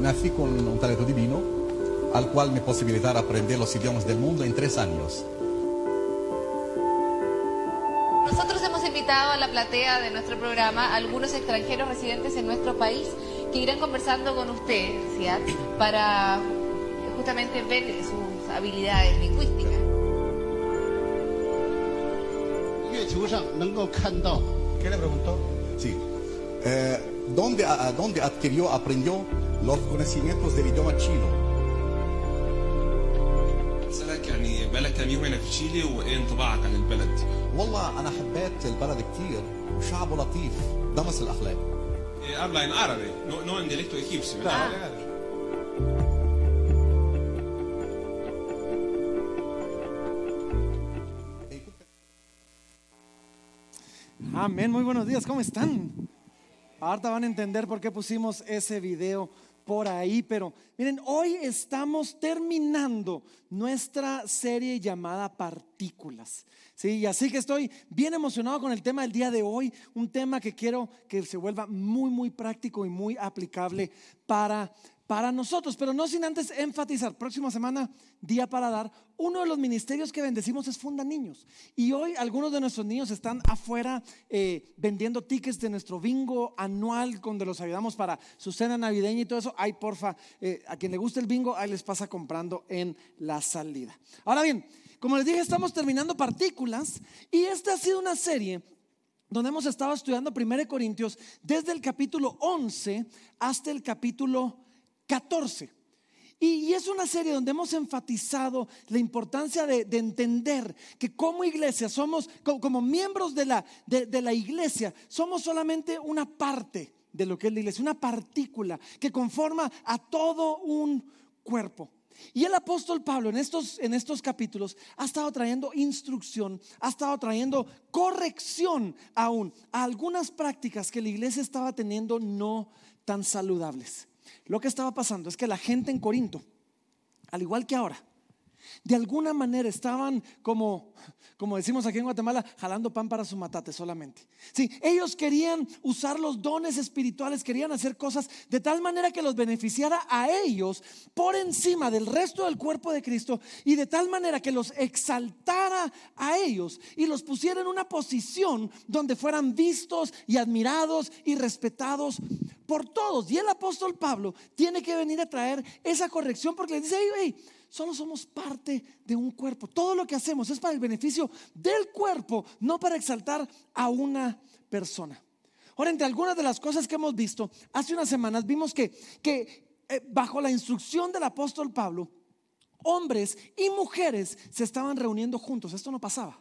nací con un talento divino al cual me posibilitar aprender los idiomas del mundo en tres años. Nosotros hemos invitado a la platea de nuestro programa a algunos extranjeros residentes en nuestro país que irán conversando con usted, Siad, para justamente ver sus habilidades lingüísticas. 月球上能够看到 ¿Qué le preguntó? Sí. Eh, ¿dónde, a- ¿Dónde adquirió, aprendió los conocimientos del idioma chino? اسالك يعني بقالك كام يوم هنا في تشيلي وايه انطباعك عن البلد؟ والله أنا حبيت البلد كتير وشعبه لطيف دمس الأخلاق إيه، habla en árabe, no, no en dialecto egipcio. ¿verdad? Amén, muy buenos días, ¿cómo están? Ahorita van a entender por qué pusimos ese video por ahí, pero miren, hoy estamos terminando nuestra serie llamada Partículas. Sí, y así que estoy bien emocionado con el tema del día de hoy, un tema que quiero que se vuelva muy, muy práctico y muy aplicable para para nosotros, pero no sin antes enfatizar, próxima semana, día para dar, uno de los ministerios que bendecimos es Funda Niños. Y hoy algunos de nuestros niños están afuera eh, vendiendo tickets de nuestro bingo anual, donde los ayudamos para su cena navideña y todo eso. Ay, porfa, eh, a quien le guste el bingo, ahí les pasa comprando en la salida. Ahora bien, como les dije, estamos terminando partículas y esta ha sido una serie donde hemos estado estudiando 1 Corintios desde el capítulo 11 hasta el capítulo 14. Y, es una serie donde hemos enfatizado la importancia de, de entender que como iglesia somos, como, miembros de la, de la iglesia, somos solamente una parte de lo que es la iglesia, una partícula que conforma a todo un cuerpo. Y el apóstol Pablo en estos, en estos capítulos ha estado trayendo instrucción, ha estado trayendo corrección aún a algunas prácticas que la iglesia estaba teniendo no tan saludables. Lo que estaba pasando es que la gente en Corinto, al igual que ahora, de alguna manera estaban como, como decimos aquí en Guatemala, jalando pan para su matate solamente. Sí, ellos querían usar los dones espirituales, querían hacer cosas de tal manera que los beneficiara a ellos por encima del resto del cuerpo de Cristo y de tal manera que los exaltara a ellos y los pusiera en una posición donde fueran vistos y admirados y respetados por todos. Y el apóstol Pablo tiene que venir a traer esa corrección porque le dice, hey, hey, solo somos parte de un cuerpo. Todo lo que hacemos es para el beneficio del cuerpo, no para exaltar a una persona. Ahora, entre algunas de las cosas que hemos visto, hace unas semanas vimos que, que eh, bajo la instrucción del apóstol Pablo, hombres y mujeres se estaban reuniendo juntos. Esto no pasaba.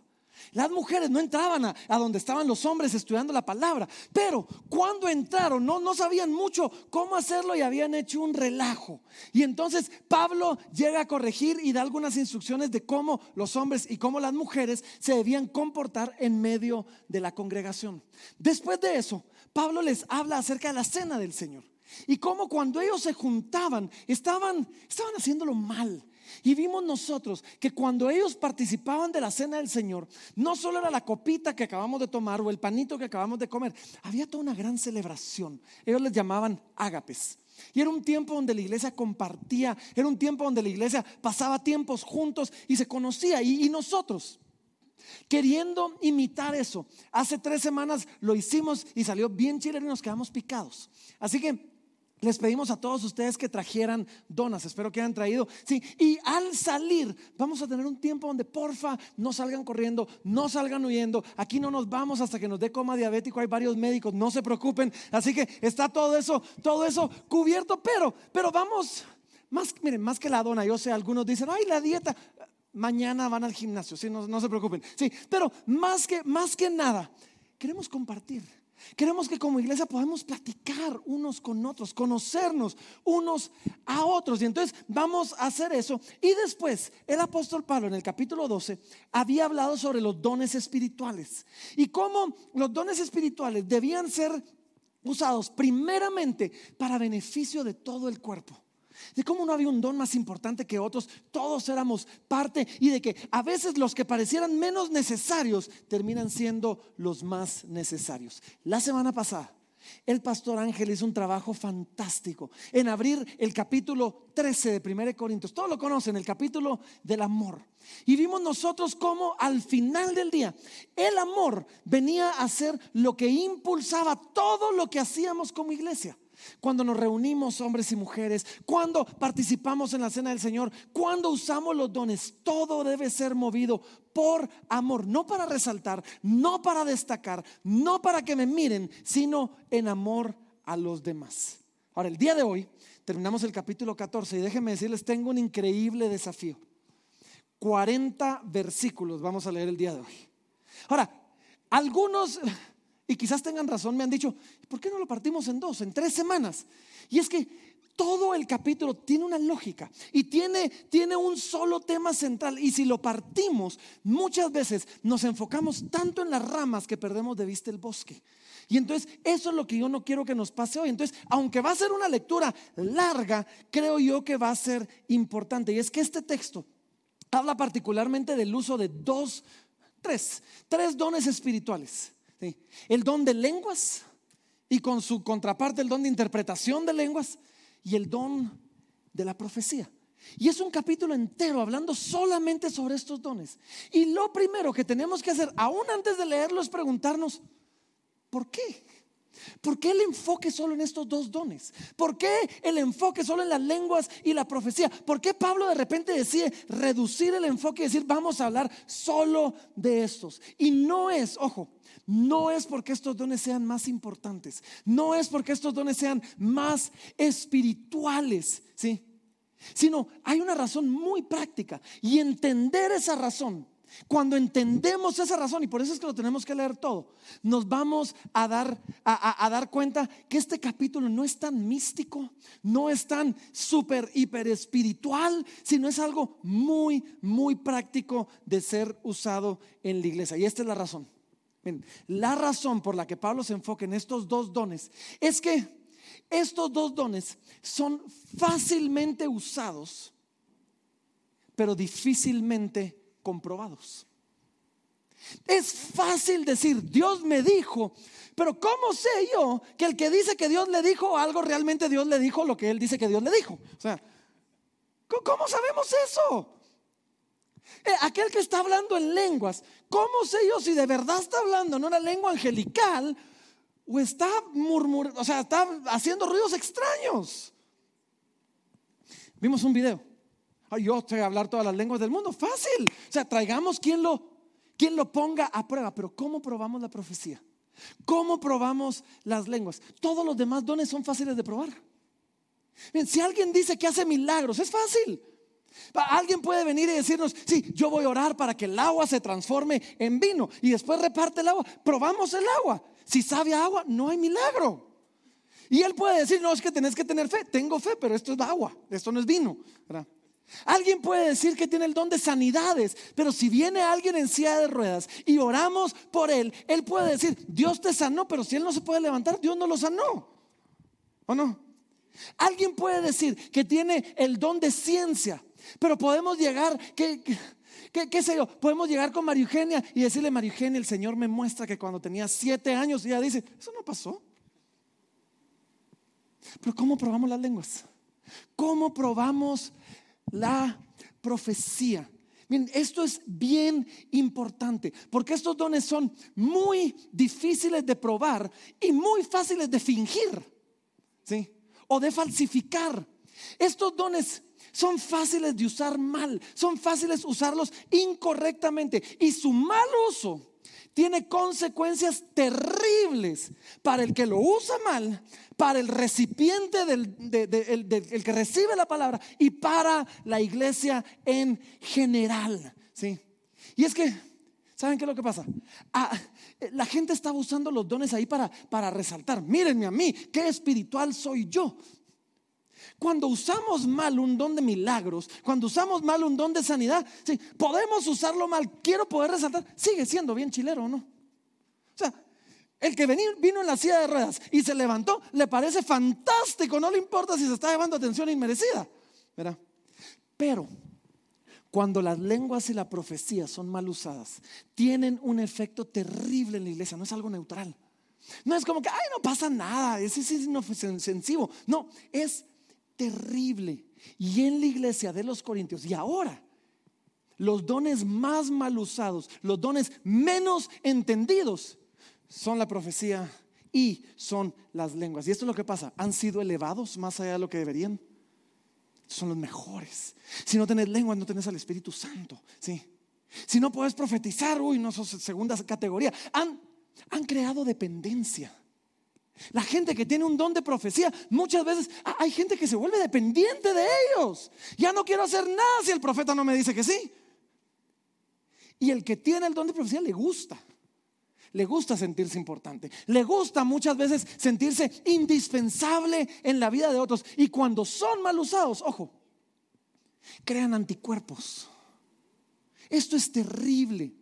Las mujeres no entraban a, donde estaban los hombres estudiando la palabra, pero cuando entraron no, no sabían mucho cómo hacerlo y habían hecho un relajo. Y entonces Pablo llega a corregir y da algunas instrucciones de cómo los hombres y cómo las mujeres se debían comportar en medio de la congregación. Después de eso, Pablo les habla acerca de la cena del Señor y cómo cuando ellos se juntaban estaban, estaban haciéndolo mal. Y vimos nosotros que cuando ellos participaban de la cena del Señor, no solo era la copita que acabamos de tomar o el panito que acabamos de comer, había toda una gran celebración. Ellos les llamaban ágapes. Y era un tiempo donde la iglesia compartía, era un tiempo donde la iglesia pasaba tiempos juntos y se conocía. Y, nosotros, queriendo imitar eso, hace tres semanas lo hicimos y salió bien chileno y nos quedamos picados. Así que les pedimos a todos ustedes que trajeran donas, espero que hayan traído. Sí, y al salir vamos a tener un tiempo donde porfa no salgan corriendo, no salgan huyendo. Aquí no nos vamos hasta que nos dé coma diabético, hay varios médicos, no se preocupen. Así que está todo eso, todo eso cubierto, pero pero vamos más miren, más que la dona, yo sé, algunos dicen, "Ay, la dieta mañana van al gimnasio." Sí, no, no se preocupen. Sí, pero más que más que nada queremos compartir Queremos que como iglesia podamos platicar unos con otros, conocernos unos a otros. Y entonces vamos a hacer eso. Y después el apóstol Pablo en el capítulo 12 había hablado sobre los dones espirituales y cómo los dones espirituales debían ser usados primeramente para beneficio de todo el cuerpo. De cómo no había un don más importante que otros, todos éramos parte y de que a veces los que parecieran menos necesarios terminan siendo los más necesarios. La semana pasada El pastor Ángel hizo un trabajo fantástico en abrir el capítulo 13 de 1 Corintios. Todos lo conocen, el capítulo del amor. Y vimos nosotros cómo al final del día el amor venía a ser lo que impulsaba todo lo que hacíamos como iglesia. Cuando nos reunimos hombres y mujeres, cuando participamos en la cena del Señor, cuando usamos los dones, todo debe ser movido por amor, no para resaltar, no para destacar, no para que me miren, sino en amor a los demás. Ahora, el día de hoy terminamos el capítulo 14 y déjenme decirles, tengo un increíble desafío. 40 versículos vamos a leer el día de hoy. Ahora, algunos y quizás tengan razón, me han dicho, ¿por qué no lo partimos en dos, en tres semanas? Y es que todo el capítulo tiene una lógica y tiene, tiene un solo tema central. Y si lo partimos, muchas veces nos enfocamos tanto en las ramas que perdemos de vista el bosque. Y entonces eso es lo que yo no quiero que nos pase hoy. Entonces, aunque va a ser una lectura larga, creo yo que va a ser importante. Y es que este texto habla particularmente del uso de dos, tres, tres dones espirituales el don de lenguas y con su contraparte el don de interpretación de lenguas y el don de la profecía. Y es un capítulo entero hablando solamente sobre estos dones. Y lo primero que tenemos que hacer, aún antes de leerlo, es preguntarnos, ¿por qué? ¿Por qué el enfoque solo en estos dos dones? ¿Por qué el enfoque solo en las lenguas y la profecía? ¿Por qué Pablo de repente decide reducir el enfoque y decir, vamos a hablar solo de estos? Y no es, ojo, no es porque estos dones sean más importantes, no es porque estos dones sean más espirituales, ¿sí? Sino hay una razón muy práctica y entender esa razón cuando entendemos esa razón, y por eso es que lo tenemos que leer todo, nos vamos a dar, a, dar cuenta que este capítulo no es tan místico, no es tan súper, hiper espiritual, sino es algo muy, muy práctico de ser usado en la iglesia. Y esta es la razón. la razón por la que Pablo se enfoca en estos dos dones es que estos dos dones son fácilmente usados, pero difícilmente comprobados. Es fácil decir, Dios me dijo, pero ¿cómo sé yo que el que dice que Dios le dijo algo, realmente Dios le dijo lo que él dice que Dios le dijo? O sea, ¿cómo sabemos eso? Eh, aquel que está hablando en lenguas, ¿cómo sé yo si de verdad está hablando en una lengua angelical o está murmurando, o sea, está haciendo ruidos extraños? Vimos un video yo estoy a hablar todas las lenguas del mundo. Fácil. O sea, traigamos quien lo, lo ponga a prueba. Pero ¿cómo probamos la profecía? ¿Cómo probamos las lenguas? Todos los demás dones son fáciles de probar. Si alguien dice que hace milagros, es fácil. Alguien puede venir y decirnos, sí, yo voy a orar para que el agua se transforme en vino y después reparte el agua. Probamos el agua. Si sabe agua, no hay milagro. Y él puede decir, no, es que tenés que tener fe. Tengo fe, pero esto es agua, esto no es vino. ¿verdad? Alguien puede decir que tiene el don de sanidades, pero si viene alguien en silla de ruedas y oramos por él, él puede decir, Dios te sanó, pero si él no se puede levantar, Dios no lo sanó. ¿O no? Alguien puede decir que tiene el don de ciencia, pero podemos llegar, ¿Qué, sé yo? Podemos llegar con María Eugenia y decirle, María Eugenia, el Señor me muestra que cuando tenía siete años, ella dice, eso no pasó. Pero ¿cómo probamos las lenguas? ¿Cómo probamos la profecía. Miren, esto es bien importante porque estos dones son muy difíciles de probar y muy fáciles de fingir, ¿sí? O de falsificar. Estos dones son fáciles de usar mal, son fáciles usarlos incorrectamente y su mal uso tiene consecuencias terribles para el que lo usa mal, para el recipiente del, que recibe la palabra y para la iglesia en general. ¿sí? Y es que, ¿saben qué es lo que pasa? Ah, la gente estaba usando los dones ahí para, para resaltar, mírenme a mí, qué espiritual soy yo. Cuando usamos mal un don de milagros, cuando usamos mal un don de sanidad, sí, podemos usarlo mal. Quiero poder resaltar, sigue siendo bien chilero, ¿no? O sea, el que vino en la silla de ruedas y se levantó, le parece fantástico, no le importa si se está llevando atención inmerecida, ¿verdad? Pero cuando las lenguas y la profecía son mal usadas, tienen un efecto terrible en la iglesia, no es algo neutral. No es como que, ay, no pasa nada, ese es inofensivo. No, es terrible. Y en la iglesia de los Corintios, y ahora, los dones más mal usados, los dones menos entendidos, son la profecía y son las lenguas. Y esto es lo que pasa, han sido elevados más allá de lo que deberían. Son los mejores. Si no tenés lengua, no tenés al Espíritu Santo. ¿sí? Si no puedes profetizar, uy, no sos segunda categoría. Han, han creado dependencia. La gente que tiene un don de profecía, muchas veces hay gente que se vuelve dependiente de ellos. Ya no quiero hacer nada si el profeta no me dice que sí. Y el que tiene el don de profecía le gusta. Le gusta sentirse importante. Le gusta muchas veces sentirse indispensable en la vida de otros. Y cuando son mal usados, ojo, crean anticuerpos. Esto es terrible.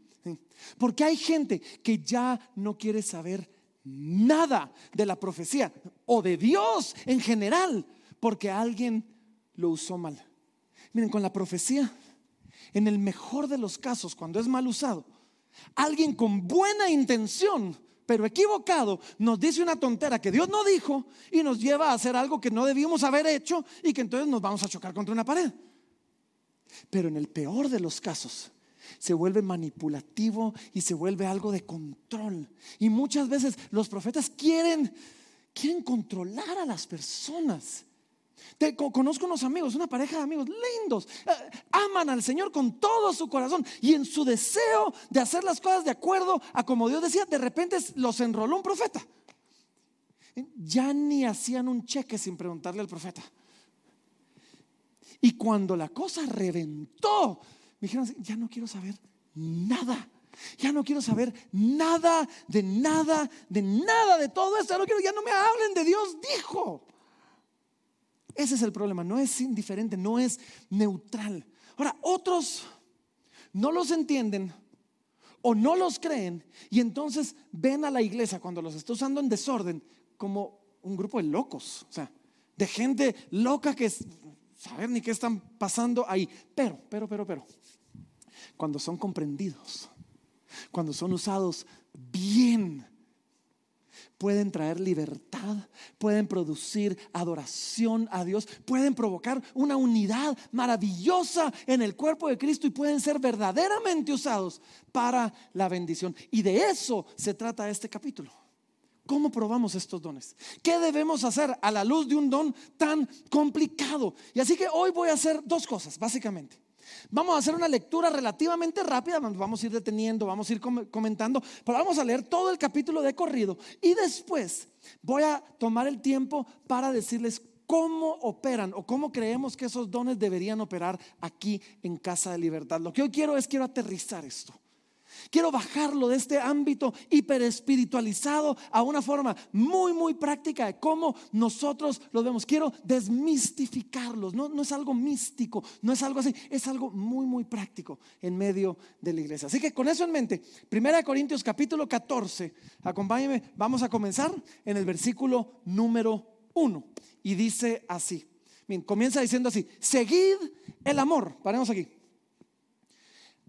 Porque hay gente que ya no quiere saber nada de la profecía o de Dios en general porque alguien lo usó mal. Miren, con la profecía, en el mejor de los casos, cuando es mal usado, alguien con buena intención, pero equivocado, nos dice una tontera que Dios no dijo y nos lleva a hacer algo que no debíamos haber hecho y que entonces nos vamos a chocar contra una pared. Pero en el peor de los casos, se vuelve manipulativo y se vuelve algo de control. Y muchas veces los profetas quieren, quieren controlar a las personas. Te, conozco unos amigos, una pareja de amigos lindos, eh, aman al Señor con todo su corazón y en su deseo de hacer las cosas de acuerdo a como Dios decía, de repente los enroló un profeta. Ya ni hacían un cheque sin preguntarle al profeta. Y cuando la cosa reventó, me dijeron, ya no quiero saber nada. Ya no quiero saber nada, de nada, de nada de todo esto. Ya no quiero, ya no me hablen de Dios, dijo. Ese es el problema, no es indiferente, no es neutral. Ahora, otros no los entienden o no los creen y entonces ven a la iglesia cuando los está usando en desorden como un grupo de locos, o sea, de gente loca que saber ni qué están pasando ahí. Pero, pero, pero, pero, cuando son comprendidos, cuando son usados bien, pueden traer libertad, pueden producir adoración a Dios, pueden provocar una unidad maravillosa en el cuerpo de Cristo y pueden ser verdaderamente usados para la bendición. Y de eso se trata este capítulo. ¿Cómo probamos estos dones? ¿Qué debemos hacer a la luz de un don tan complicado? Y así que hoy voy a hacer dos cosas, básicamente. Vamos a hacer una lectura relativamente rápida, vamos a ir deteniendo, vamos a ir comentando, pero vamos a leer todo el capítulo de corrido y después voy a tomar el tiempo para decirles cómo operan o cómo creemos que esos dones deberían operar aquí en Casa de Libertad. Lo que hoy quiero es quiero aterrizar esto. Quiero bajarlo de este ámbito hiperespiritualizado a una forma muy, muy práctica de cómo nosotros lo vemos. Quiero desmistificarlos. No, no es algo místico, no es algo así, es algo muy, muy práctico en medio de la iglesia. Así que con eso en mente, 1 Corintios capítulo 14, acompáñenme, vamos a comenzar en el versículo número 1. Y dice así, comienza diciendo así, seguid el amor. Paremos aquí.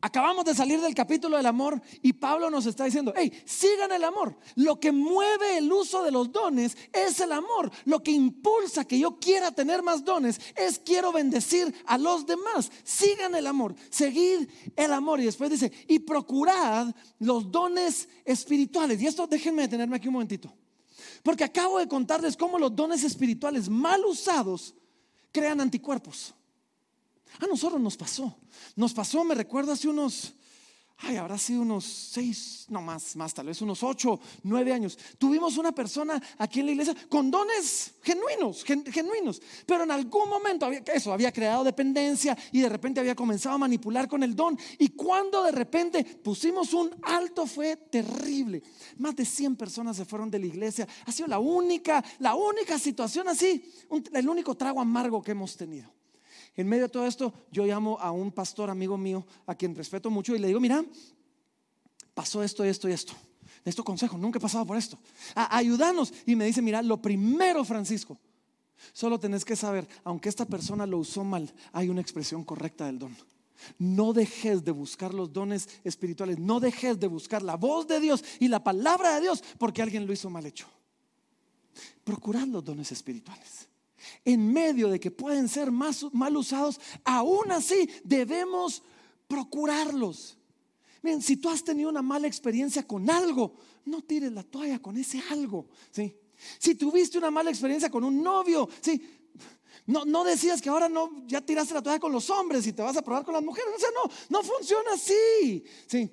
Acabamos de salir del capítulo del amor y Pablo nos está diciendo, hey, sigan el amor. Lo que mueve el uso de los dones es el amor. Lo que impulsa que yo quiera tener más dones es quiero bendecir a los demás. Sigan el amor, seguid el amor. Y después dice, y procurad los dones espirituales. Y esto déjenme detenerme aquí un momentito. Porque acabo de contarles cómo los dones espirituales mal usados crean anticuerpos. A nosotros nos pasó. Nos pasó, me recuerdo hace unos, ay, habrá sido unos seis, no más, más tal vez unos ocho, nueve años. Tuvimos una persona aquí en la iglesia con dones genuinos, genuinos, pero en algún momento había, eso había creado dependencia y de repente había comenzado a manipular con el don. Y cuando de repente pusimos un alto fue terrible. Más de 100 personas se fueron de la iglesia. Ha sido la única, la única situación así, el único trago amargo que hemos tenido. En medio de todo esto, yo llamo a un pastor amigo mío, a quien respeto mucho, y le digo, mira, pasó esto, esto y esto. Esto consejo, nunca he pasado por esto. ayúdanos. Y me dice, mira, lo primero, Francisco, solo tenés que saber, aunque esta persona lo usó mal, hay una expresión correcta del don. No dejes de buscar los dones espirituales, no dejes de buscar la voz de Dios y la palabra de Dios porque alguien lo hizo mal hecho. Procurad los dones espirituales. En medio de que pueden ser más, mal usados, aún así debemos procurarlos. Miren, si tú has tenido una mala experiencia con algo, no tires la toalla con ese algo. ¿sí? Si tuviste una mala experiencia con un novio, ¿sí? No, no decías que ahora no, ya tiraste la toalla con los hombres y te vas a probar con las mujeres. O sea, no, no funciona así. Sí.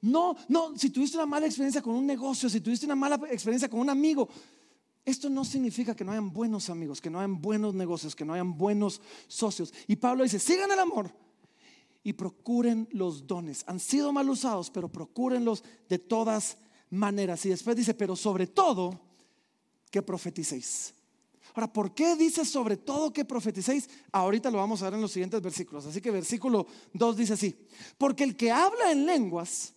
No, no, si tuviste una mala experiencia con un negocio, si tuviste una mala experiencia con un amigo, esto no significa que no hayan buenos amigos, que no hayan buenos negocios, que no hayan buenos socios. Y Pablo dice, sigan el amor y procuren los dones. Han sido mal usados, pero procúrenlos de todas maneras. Y después dice, pero sobre todo, que profeticéis. Ahora, ¿por qué dice sobre todo que profeticéis? Ahorita lo vamos a ver en los siguientes versículos. Así que versículo 2 dice así, porque el que habla en lenguas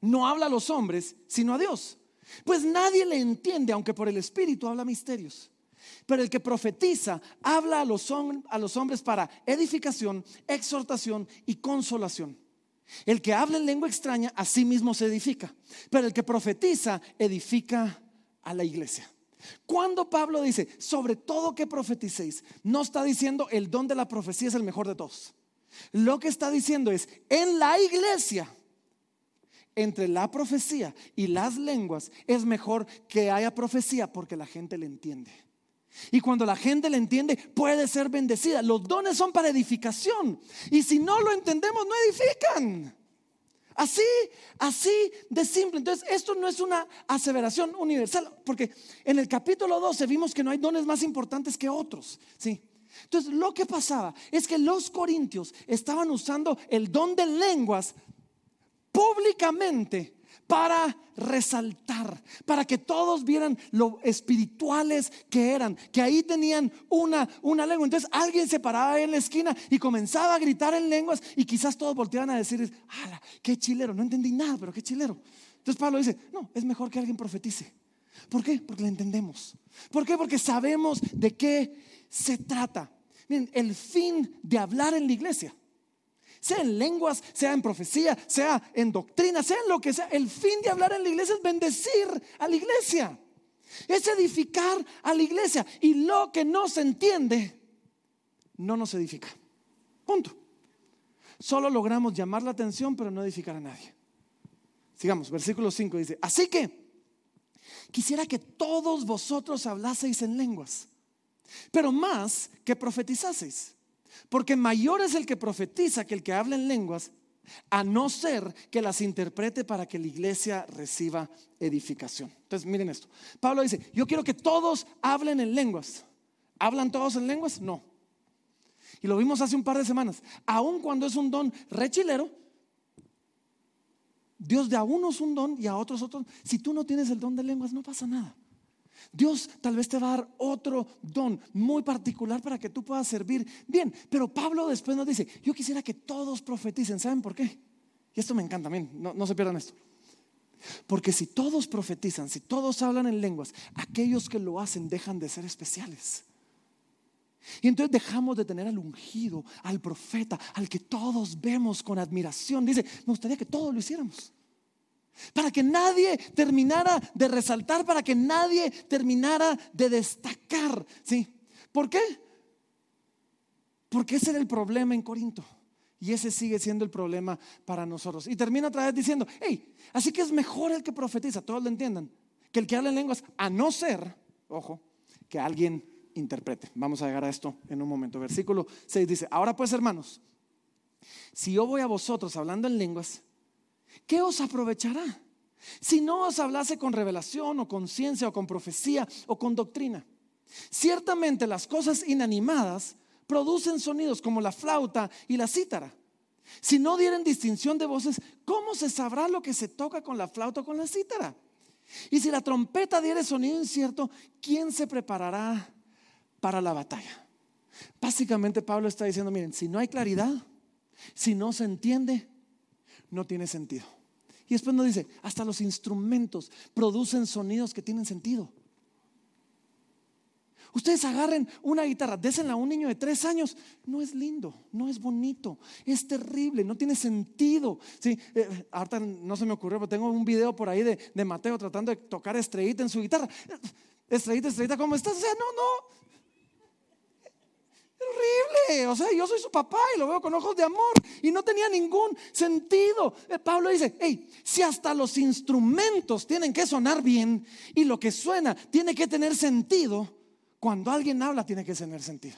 no habla a los hombres, sino a Dios. Pues nadie le entiende, aunque por el Espíritu habla misterios. Pero el que profetiza habla a los, hombres para edificación, exhortación y consolación. El que habla en lengua extraña a sí mismo se edifica. Pero el que profetiza edifica a la iglesia. Cuando Pablo dice, sobre todo que profeticéis, no está diciendo el don de la profecía es el mejor de todos. Lo que está diciendo es, en la iglesia, entre la profecía y las lenguas, es mejor que haya profecía porque la gente le entiende. Y cuando la gente le entiende, puede ser bendecida. Los dones son para edificación. Y si no lo entendemos, no edifican. Así, así de simple. Entonces, esto no es una aseveración universal, porque en el capítulo 12 vimos que no hay dones más importantes que otros. ¿sí? Entonces, lo que pasaba es que los corintios estaban usando el don de lenguas públicamente para resaltar, para que todos vieran lo espirituales que eran, que ahí tenían una, una lengua. Entonces alguien se paraba en la esquina y comenzaba a gritar en lenguas y quizás todos volteaban a decir, ¡Hala, qué chilero! No entendí nada, pero qué chilero. Entonces Pablo dice, no, es mejor que alguien profetice. ¿Por qué? Porque le entendemos. ¿Por qué? Porque sabemos de qué se trata. Miren, el fin de hablar en la iglesia sea en lenguas, sea en profecía, sea en doctrina, sea en lo que sea. El fin de hablar en la iglesia es bendecir a la iglesia, es edificar a la iglesia. Y lo que no se entiende, no nos edifica. Punto. Solo logramos llamar la atención, pero no edificar a nadie. Sigamos, versículo 5 dice, así que quisiera que todos vosotros hablaseis en lenguas, pero más que profetizaseis. Porque mayor es el que profetiza que el que habla en lenguas, a no ser que las interprete para que la iglesia reciba edificación. Entonces, miren esto. Pablo dice, yo quiero que todos hablen en lenguas. ¿Hablan todos en lenguas? No. Y lo vimos hace un par de semanas. Aun cuando es un don rechilero, Dios de a unos un don y a otros otro. Si tú no tienes el don de lenguas, no pasa nada. Dios tal vez te va a dar otro don muy particular para que tú puedas servir bien. Pero Pablo después nos dice, yo quisiera que todos profeticen. ¿Saben por qué? Y esto me encanta, también, no, no se pierdan esto. Porque si todos profetizan, si todos hablan en lenguas, aquellos que lo hacen dejan de ser especiales. Y entonces dejamos de tener al ungido, al profeta, al que todos vemos con admiración. Dice, me gustaría que todos lo hiciéramos. Para que nadie terminara de resaltar, para que nadie terminara de destacar. ¿Sí? ¿Por qué? Porque ese era el problema en Corinto. Y ese sigue siendo el problema para nosotros. Y termina otra vez diciendo, hey, así que es mejor el que profetiza, todos lo entiendan, que el que habla en lenguas, a no ser, ojo, que alguien interprete. Vamos a llegar a esto en un momento. Versículo 6 dice, ahora pues hermanos, si yo voy a vosotros hablando en lenguas, ¿qué os aprovechará? Si no os hablase con revelación o con ciencia o con profecía o con doctrina. Ciertamente las cosas inanimadas producen sonidos como la flauta y la cítara. Si no dieren distinción de voces, ¿cómo se sabrá lo que se toca con la flauta o con la cítara? Y si la trompeta diere sonido incierto, ¿quién se preparará para la batalla? Básicamente Pablo está diciendo, miren, si no hay claridad, si no se entiende, no tiene sentido. Y después nos dice, hasta los instrumentos producen sonidos que tienen sentido. Ustedes agarren una guitarra, désenla a un niño de tres años. No es lindo, no es bonito, es terrible, no tiene sentido. Sí, eh, ahorita no se me ocurrió, pero tengo un video por ahí de, de Mateo tratando de tocar estrellita en su guitarra. Estrellita, estrellita, ¿cómo estás? O sea, no, no. Horrible. O sea, yo soy su papá y lo veo con ojos de amor. Y no tenía ningún sentido. Eh, Pablo dice, hey, si hasta los instrumentos tienen que sonar bien y lo que suena tiene que tener sentido, cuando alguien habla tiene que tener sentido.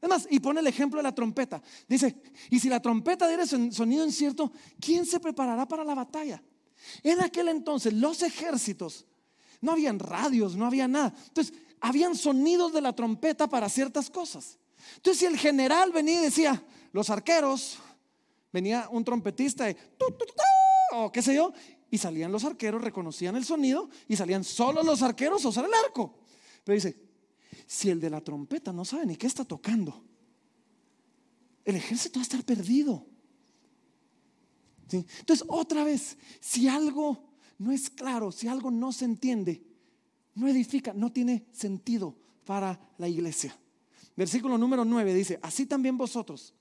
Además, y pone el ejemplo de la trompeta. Dice, y si la trompeta diera sonido incierto, ¿quién se preparará para la batalla? En aquel entonces los ejércitos, no habían radios, no había nada. Entonces, habían sonidos de la trompeta para ciertas cosas. Entonces, si el general venía y decía, los arqueros, venía un trompetista de, o qué sé yo, y salían los arqueros, reconocían el sonido y salían solo los arqueros a usar el arco. Pero dice, si el de la trompeta no sabe ni qué está tocando, el ejército va a estar perdido. Entonces, otra vez, si algo no es claro, si algo no se entiende, no edifica, no tiene sentido para la iglesia. Versículo número 9 dice, así también vosotros,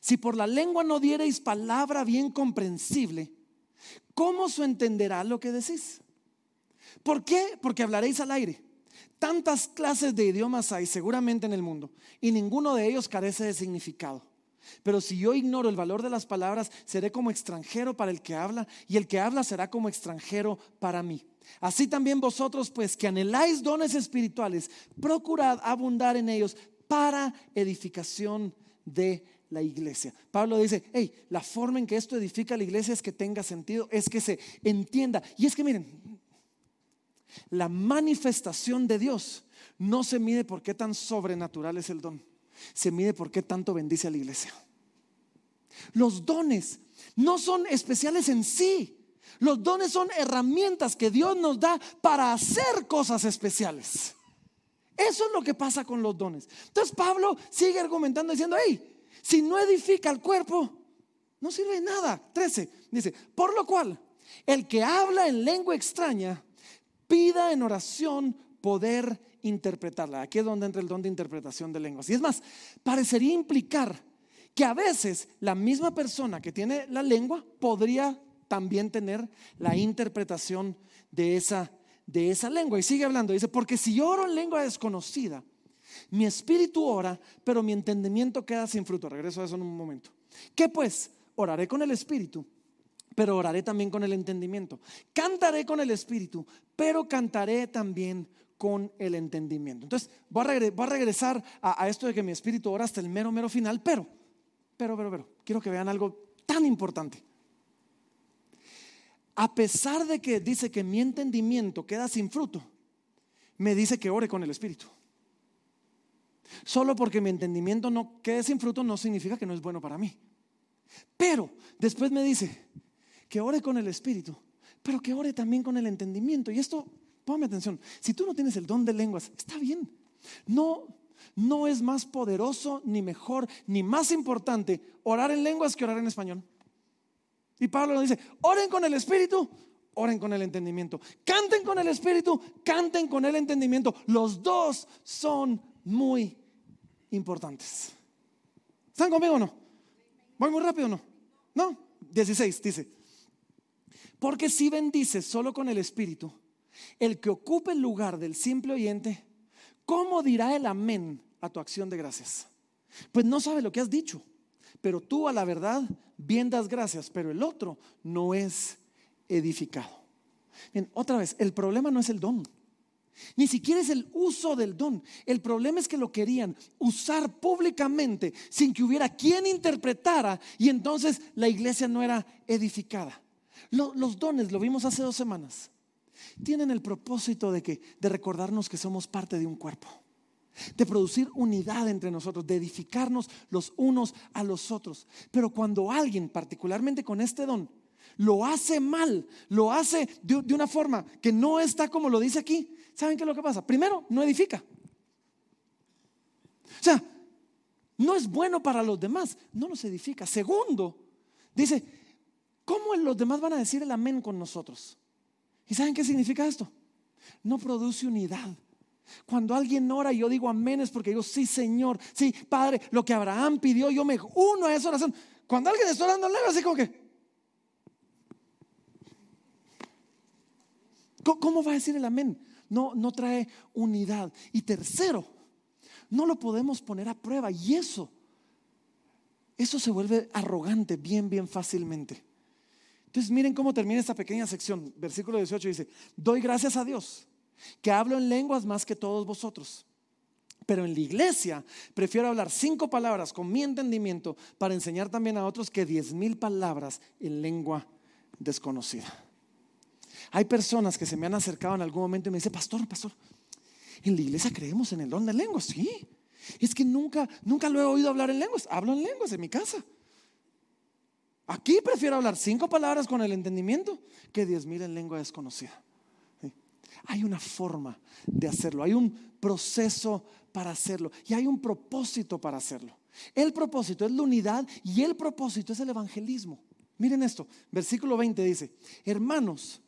si por la lengua no diereis palabra bien comprensible, ¿cómo se entenderá lo que decís? ¿Por qué? Porque hablaréis al aire. Tantas clases de idiomas hay seguramente en el mundo y ninguno de ellos carece de significado. Pero si yo ignoro el valor de las palabras, seré como extranjero para el que habla y el que habla será como extranjero para mí. Así también vosotros, pues que anheláis dones espirituales, procurad abundar en ellos para edificación de la iglesia. Pablo dice, hey, la forma en que esto edifica la iglesia es que tenga sentido, es que se entienda. Y es que miren, la manifestación de Dios no se mide por qué tan sobrenatural es el don, se mide por qué tanto bendice a la iglesia. Los dones no son especiales en sí. Los dones son herramientas que Dios nos da para hacer cosas especiales. Eso es lo que pasa con los dones. Entonces Pablo sigue argumentando diciendo, hey, si no edifica el cuerpo, no sirve nada. 13, dice, por lo cual, el que habla en lengua extraña pida en oración poder interpretarla. Aquí es donde entra el don de interpretación de lenguas. Y es más, parecería implicar que a veces la misma persona que tiene la lengua podría también tener la interpretación de esa, de esa lengua. Y sigue hablando, dice, porque si yo oro en lengua desconocida, mi espíritu ora, pero mi entendimiento queda sin fruto. Regreso a eso en un momento. ¿Qué pues? Oraré con el espíritu, pero oraré también con el entendimiento. Cantaré con el espíritu, pero cantaré también con el entendimiento. Entonces, voy a, regresar a, esto de que mi espíritu ora hasta el mero, mero final, pero, pero, pero, pero, quiero que vean algo tan importante. A pesar de que dice que mi entendimiento queda sin fruto, me dice que ore con el espíritu. Solo porque mi entendimiento no quede sin fruto no significa que no es bueno para mí. Pero después me dice, que ore con el Espíritu, pero que ore también con el entendimiento. Y esto, ponme atención, si tú no tienes el don de lenguas, está bien. No, no es más poderoso, ni mejor, ni más importante orar en lenguas que orar en español. Y Pablo nos dice, oren con el Espíritu, oren con el entendimiento. Canten con el Espíritu, canten con el entendimiento. Los dos son muy importantes. ¿Están conmigo o no? ¿Voy muy rápido o no? No, 16 dice. Porque si bendices solo con el Espíritu, el que ocupe el lugar del simple oyente, ¿cómo dirá el amén a tu acción de gracias? Pues no sabe lo que has dicho, pero tú a la verdad bien das gracias, pero el otro no es edificado. Bien, otra vez, el problema no es el don. Ni siquiera es el uso del don. El problema es que lo querían usar públicamente sin que hubiera quien interpretara y entonces la iglesia no era edificada. Los dones, lo vimos hace dos semanas, tienen el propósito de, que, de recordarnos que somos parte de un cuerpo, de producir unidad entre nosotros, de edificarnos los unos a los otros. Pero cuando alguien, particularmente con este don, lo hace mal, lo hace de, una forma que no está como lo dice aquí, ¿saben qué es lo que pasa? Primero, no edifica. O sea, no es bueno para los demás, no nos edifica. Segundo, dice, ¿Cómo los demás van a decir el amén con nosotros? ¿Y saben qué significa esto? No produce unidad, Cuando alguien ora y yo digo amén es porque digo, sí Señor, sí Padre, lo que Abraham pidió, yo me uno a esa oración. Cuando alguien está orando lengua, así como que... ¿Cómo va a decir el amén? No, no trae unidad. Y tercero, no lo podemos poner a prueba. Y eso, eso se vuelve arrogante bien, bien fácilmente. Entonces miren cómo termina esta pequeña sección. Versículo 18 dice, doy gracias a Dios que hablo en lenguas más que todos vosotros. Pero en la iglesia prefiero hablar cinco palabras con mi entendimiento para enseñar también a otros que diez mil palabras en lengua desconocida. Hay personas que se me han acercado en algún momento y me dicen, pastor, pastor, en la iglesia creemos en el don de lenguas, sí. Es que nunca, nunca lo he oído hablar en lenguas. Hablo en lenguas en mi casa. Aquí prefiero hablar cinco palabras con el entendimiento que diez mil en lengua desconocida. Hay una forma de hacerlo, hay un proceso para hacerlo y hay un propósito para hacerlo. El propósito es la unidad y el propósito es el evangelismo. Miren esto, versículo 20 dice, hermanos,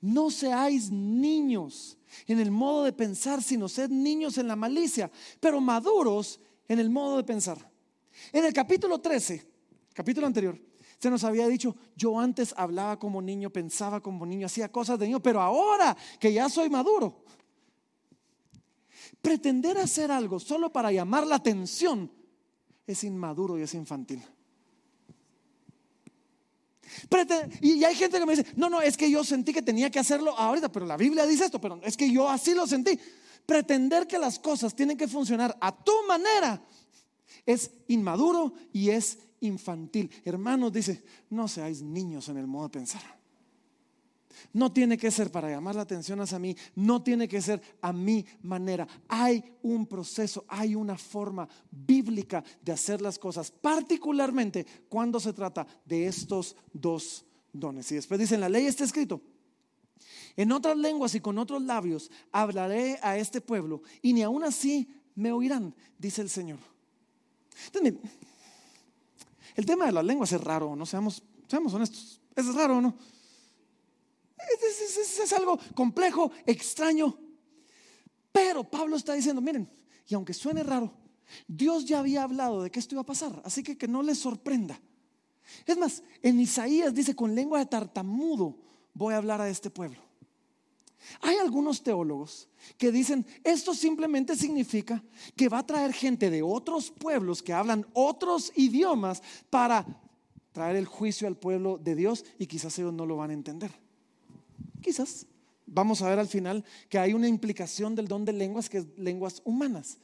no seáis niños en el modo de pensar, sino sed niños en la malicia, pero maduros en el modo de pensar. En el capítulo 13, capítulo anterior, se nos había dicho, yo antes hablaba como niño, pensaba como niño, hacía cosas de niño, pero ahora que ya soy maduro, pretender hacer algo solo para llamar la atención es inmaduro y es infantil. Y hay gente que me dice, no, no, es que yo sentí que tenía que hacerlo ahorita, pero la Biblia dice esto, pero es que yo así lo sentí. Pretender que las cosas tienen que funcionar a tu manera es inmaduro y es infantil. Hermanos, dice, no seáis niños en el modo de pensar. No tiene que ser para llamar la atención hacia mí, no tiene que ser a mi manera. Hay un proceso, hay una forma bíblica de hacer las cosas, particularmente cuando se trata de estos dos dones. Y después dice, en la ley está escrito, en otras lenguas y con otros labios hablaré a este pueblo y ni aún así me oirán, dice el Señor. El tema de las lenguas es raro, no seamos, seamos honestos, es raro, ¿no? Es, algo complejo, extraño. Pero Pablo está diciendo, miren, y aunque suene raro, Dios ya había hablado de que esto iba a pasar, así que que no les sorprenda. Es más, en Isaías dice, con lengua de tartamudo voy a hablar a este pueblo. Hay algunos teólogos que dicen, esto simplemente significa que va a traer gente de otros pueblos que hablan otros idiomas para traer el juicio al pueblo de Dios y quizás ellos no lo van a entender. Quizás. Vamos a ver al final que hay una implicación del don de lenguas que es lenguas humanas.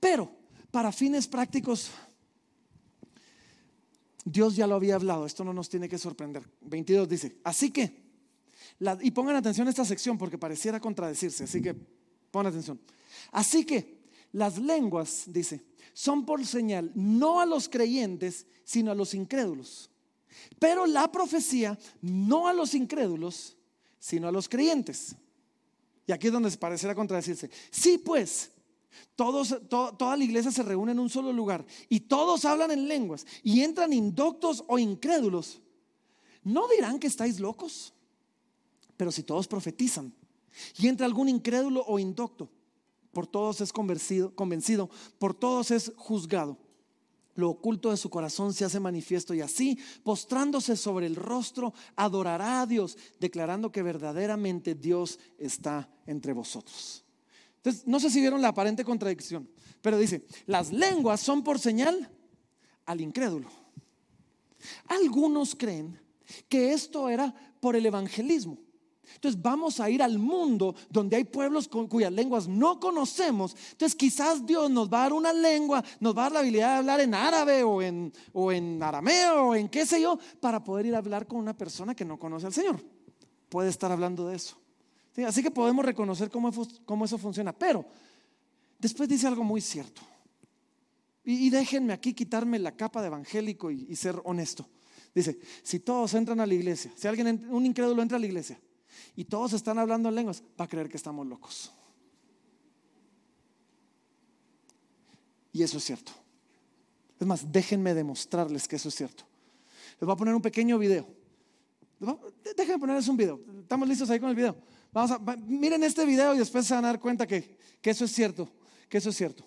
Pero para fines prácticos, Dios ya lo había hablado. Esto no nos tiene que sorprender. 22 dice, así que y pongan atención a esta sección porque pareciera contradecirse, así que pongan atención. Así que las lenguas, dice, son por señal no a los creyentes, sino a los incrédulos. Pero la profecía no a los incrédulos, sino a los creyentes. Y aquí es donde pareciera contradecirse. Sí, pues, toda la iglesia se reúne en un solo lugar y todos hablan en lenguas y entran indoctos o incrédulos. ¿No dirán que estáis locos? Pero si todos profetizan y entra algún incrédulo o indocto, por todos es convencido, convencido, por todos es juzgado. Lo oculto de su corazón se hace manifiesto y así, postrándose sobre el rostro, adorará a Dios, declarando que verdaderamente Dios está entre vosotros. Entonces, no sé si vieron la aparente contradicción, pero dice, las lenguas son por señal al incrédulo. Algunos creen que esto era por el evangelismo. Entonces vamos a ir al mundo donde hay pueblos cuyas lenguas no conocemos. Entonces quizás Dios nos va a dar una lengua, nos va a dar la habilidad de hablar en árabe o en, o en arameo o en qué sé yo, para poder ir a hablar con una persona que no conoce al Señor. Puede estar hablando de eso. Así que podemos reconocer cómo, cómo, eso funciona. Pero después dice algo muy cierto. Y, déjenme aquí quitarme la capa de evangélico y, y ser honesto. Dice, si todos entran a la iglesia, si alguien, un incrédulo entra a la iglesia, y todos están hablando en lenguas, va a creer que estamos locos. Y eso es cierto. Es más, déjenme demostrarles que eso es cierto. Les voy a poner un pequeño video. Déjenme ponerles un video. ¿Estamos listos ahí con el video? Vamos a, miren este video y después se van a dar cuenta que, que eso es cierto, que eso es cierto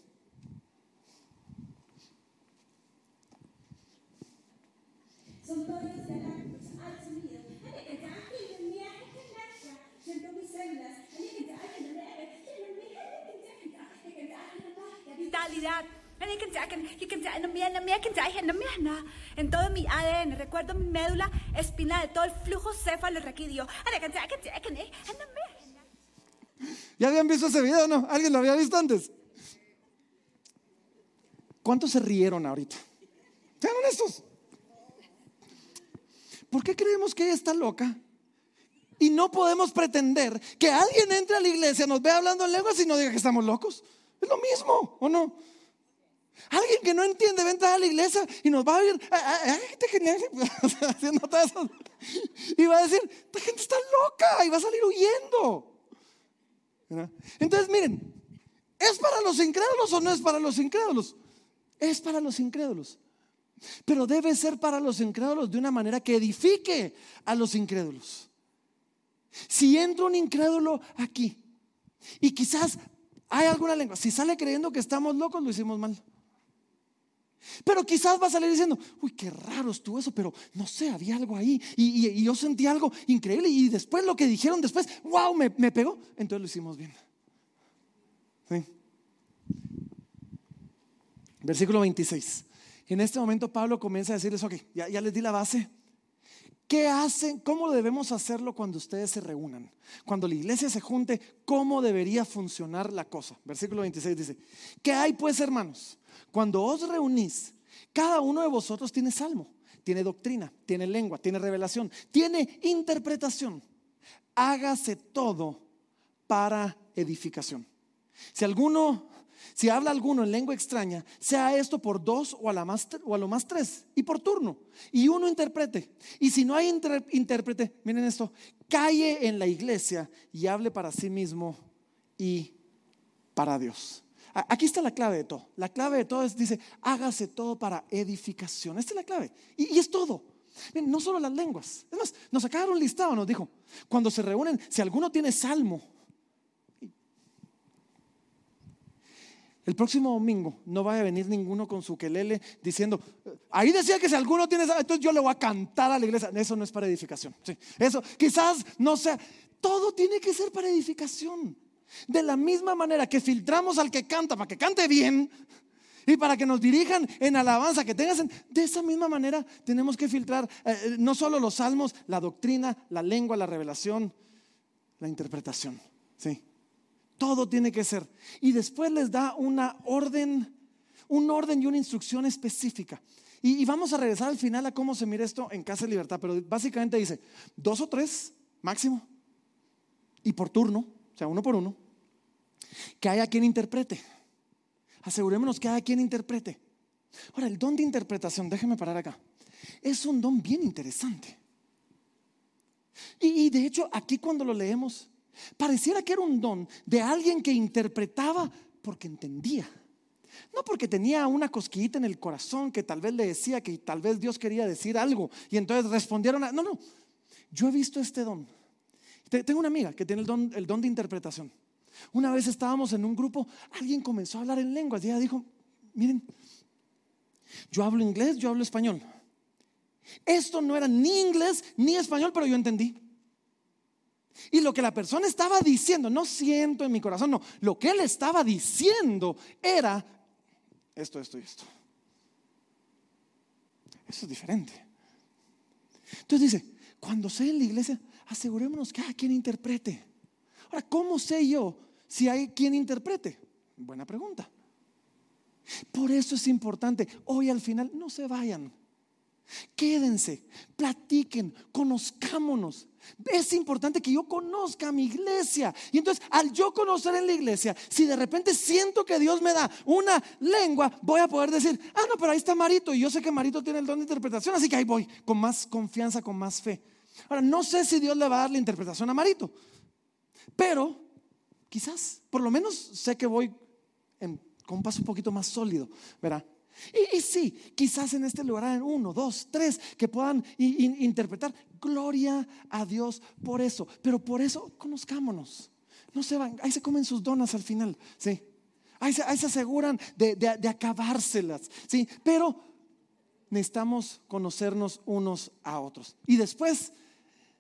börjar ställa allt som liv. Han är inte aktiv mer än nästa. Sen då vi sömnas. Han är inte aktiv mer vitalidad. Ay, que sea, que- que- que sea, no, mira, no, mira, que sea, no, mira, no. En todo mi ADN, recuerdo mi médula espinal, todo el flujo mira. ¿Ya habían visto ese video no? ¿Alguien lo había visto antes? ¿Cuántos se rieron ahorita? Sean honestos. ¿Por qué creemos que ella está loca? Y no podemos pretender que alguien entre a la iglesia, nos vea hablando en lenguas y no diga que estamos locos. Es lo mismo, ¿o no? Alguien que no entiende va a entrar a la iglesia y nos va a ver "Ah, ah, ah, gente genial", haciendo todo. Y va a decir, esta gente está loca y va a salir huyendo. Entonces, miren, ¿es para los incrédulos o no es para los incrédulos? Es para los incrédulos. Pero debe ser para los incrédulos de una manera que edifique a los incrédulos. Si entra un incrédulo aquí y quizás hay alguna lengua, si sale creyendo que estamos locos, lo hicimos mal. Pero quizás va a salir diciendo, uy, qué raro estuvo eso, pero no sé, había algo ahí. Y, yo sentí algo increíble. Y después lo que dijeron después, wow, me, pegó. Entonces lo hicimos bien. Sí. Versículo 26. En este momento Pablo comienza a decirles, ok, ya les di la base. ¿Qué hacen? ¿Cómo debemos hacerlo cuando ustedes se reúnan? Cuando la iglesia se junte, ¿cómo debería funcionar la cosa? Versículo 26 dice, ¿qué hay pues hermanos? Cuando os reunís, cada uno de vosotros tiene salmo, tiene doctrina, tiene lengua, tiene revelación, tiene interpretación. Hágase todo para edificación. Si alguno, si habla alguno en lengua extraña, sea esto por dos o a, lo más tres, y por turno, y uno interprete. Y si no hay intérprete, miren esto, calle en la iglesia y hable para sí mismo y para Dios. Aquí está la clave de todo. La clave de todo es, dice, hágase todo para edificación. Esta es la clave. Y, es todo. No solo las lenguas. Es más, nos sacaron un listado, nos dijo, cuando se reúnen, si alguno tiene salmo, El próximo domingo no vaya a venir ninguno con su quelele diciendo, ahí decía que si alguno tiene, entonces yo le voy a cantar a la iglesia. Eso no es para edificación. Sí, eso quizás no sea. Todo tiene que ser para edificación. De la misma manera que filtramos al que canta para que cante bien y para que nos dirijan en alabanza, que tengas, en- de esa misma manera tenemos que filtrar eh, eh, no solo los salmos, la doctrina, la lengua, la revelación, la interpretación. Sí. Todo tiene que ser. Y después les da una orden, un orden y una instrucción específica. Y, vamos a regresar al final a cómo se mira esto en Casa de Libertad. Pero básicamente dice, dos o tres máximo. Y por turno, o sea, uno por uno. Que haya quien interprete. Asegurémonos que haya quien interprete. Ahora, el don de interpretación, déjeme parar acá. Es un don bien interesante. Y de hecho, aquí cuando lo leemos, pareciera que era un don de alguien que interpretaba porque entendía. No porque tenía una cosquillita en el corazón que tal vez le decía que tal vez Dios quería decir algo y entonces respondieron. No, no, yo he visto este don. Te- Tengo una amiga que tiene el don, el don de interpretación. Una vez estábamos en un grupo, alguien comenzó a hablar en lenguas y ella dijo, miren, yo hablo inglés, yo hablo español. Esto no era ni inglés ni español, pero yo entendí. Y lo que la persona estaba diciendo, no siento en mi corazón, no, lo que él estaba diciendo era esto, esto y esto. Eso es diferente. Entonces dice, cuando sea en la iglesia, asegurémonos que haya quien interprete. Ahora, ¿cómo sé yo si hay quien interprete? Buena pregunta. Por eso es importante, hoy al final, no se vayan. Quédense, platiquen, conozcámonos. Es importante que yo conozca a mi iglesia. Y entonces, al yo conocer en la iglesia, si de repente siento que Dios me da una lengua, voy a poder decir, ah, no, pero ahí está Marito. Y yo sé que Marito tiene el don de interpretación, así que ahí voy, con más confianza, con más fe. Ahora, no sé si Dios le va a dar la interpretación a Marito, pero quizás, por lo menos sé que voy en- con un paso un poquito más sólido, ¿verdad? Y, sí, quizás en este lugar hay uno, dos, tres que puedan interpretar. Gloria a Dios por eso. Pero por eso conozcámonos. No se van, ahí se comen sus donas al final. Sí. Ahí se, ahí se aseguran de, de- de acabárselas. Sí. Pero necesitamos conocernos unos a otros. Y después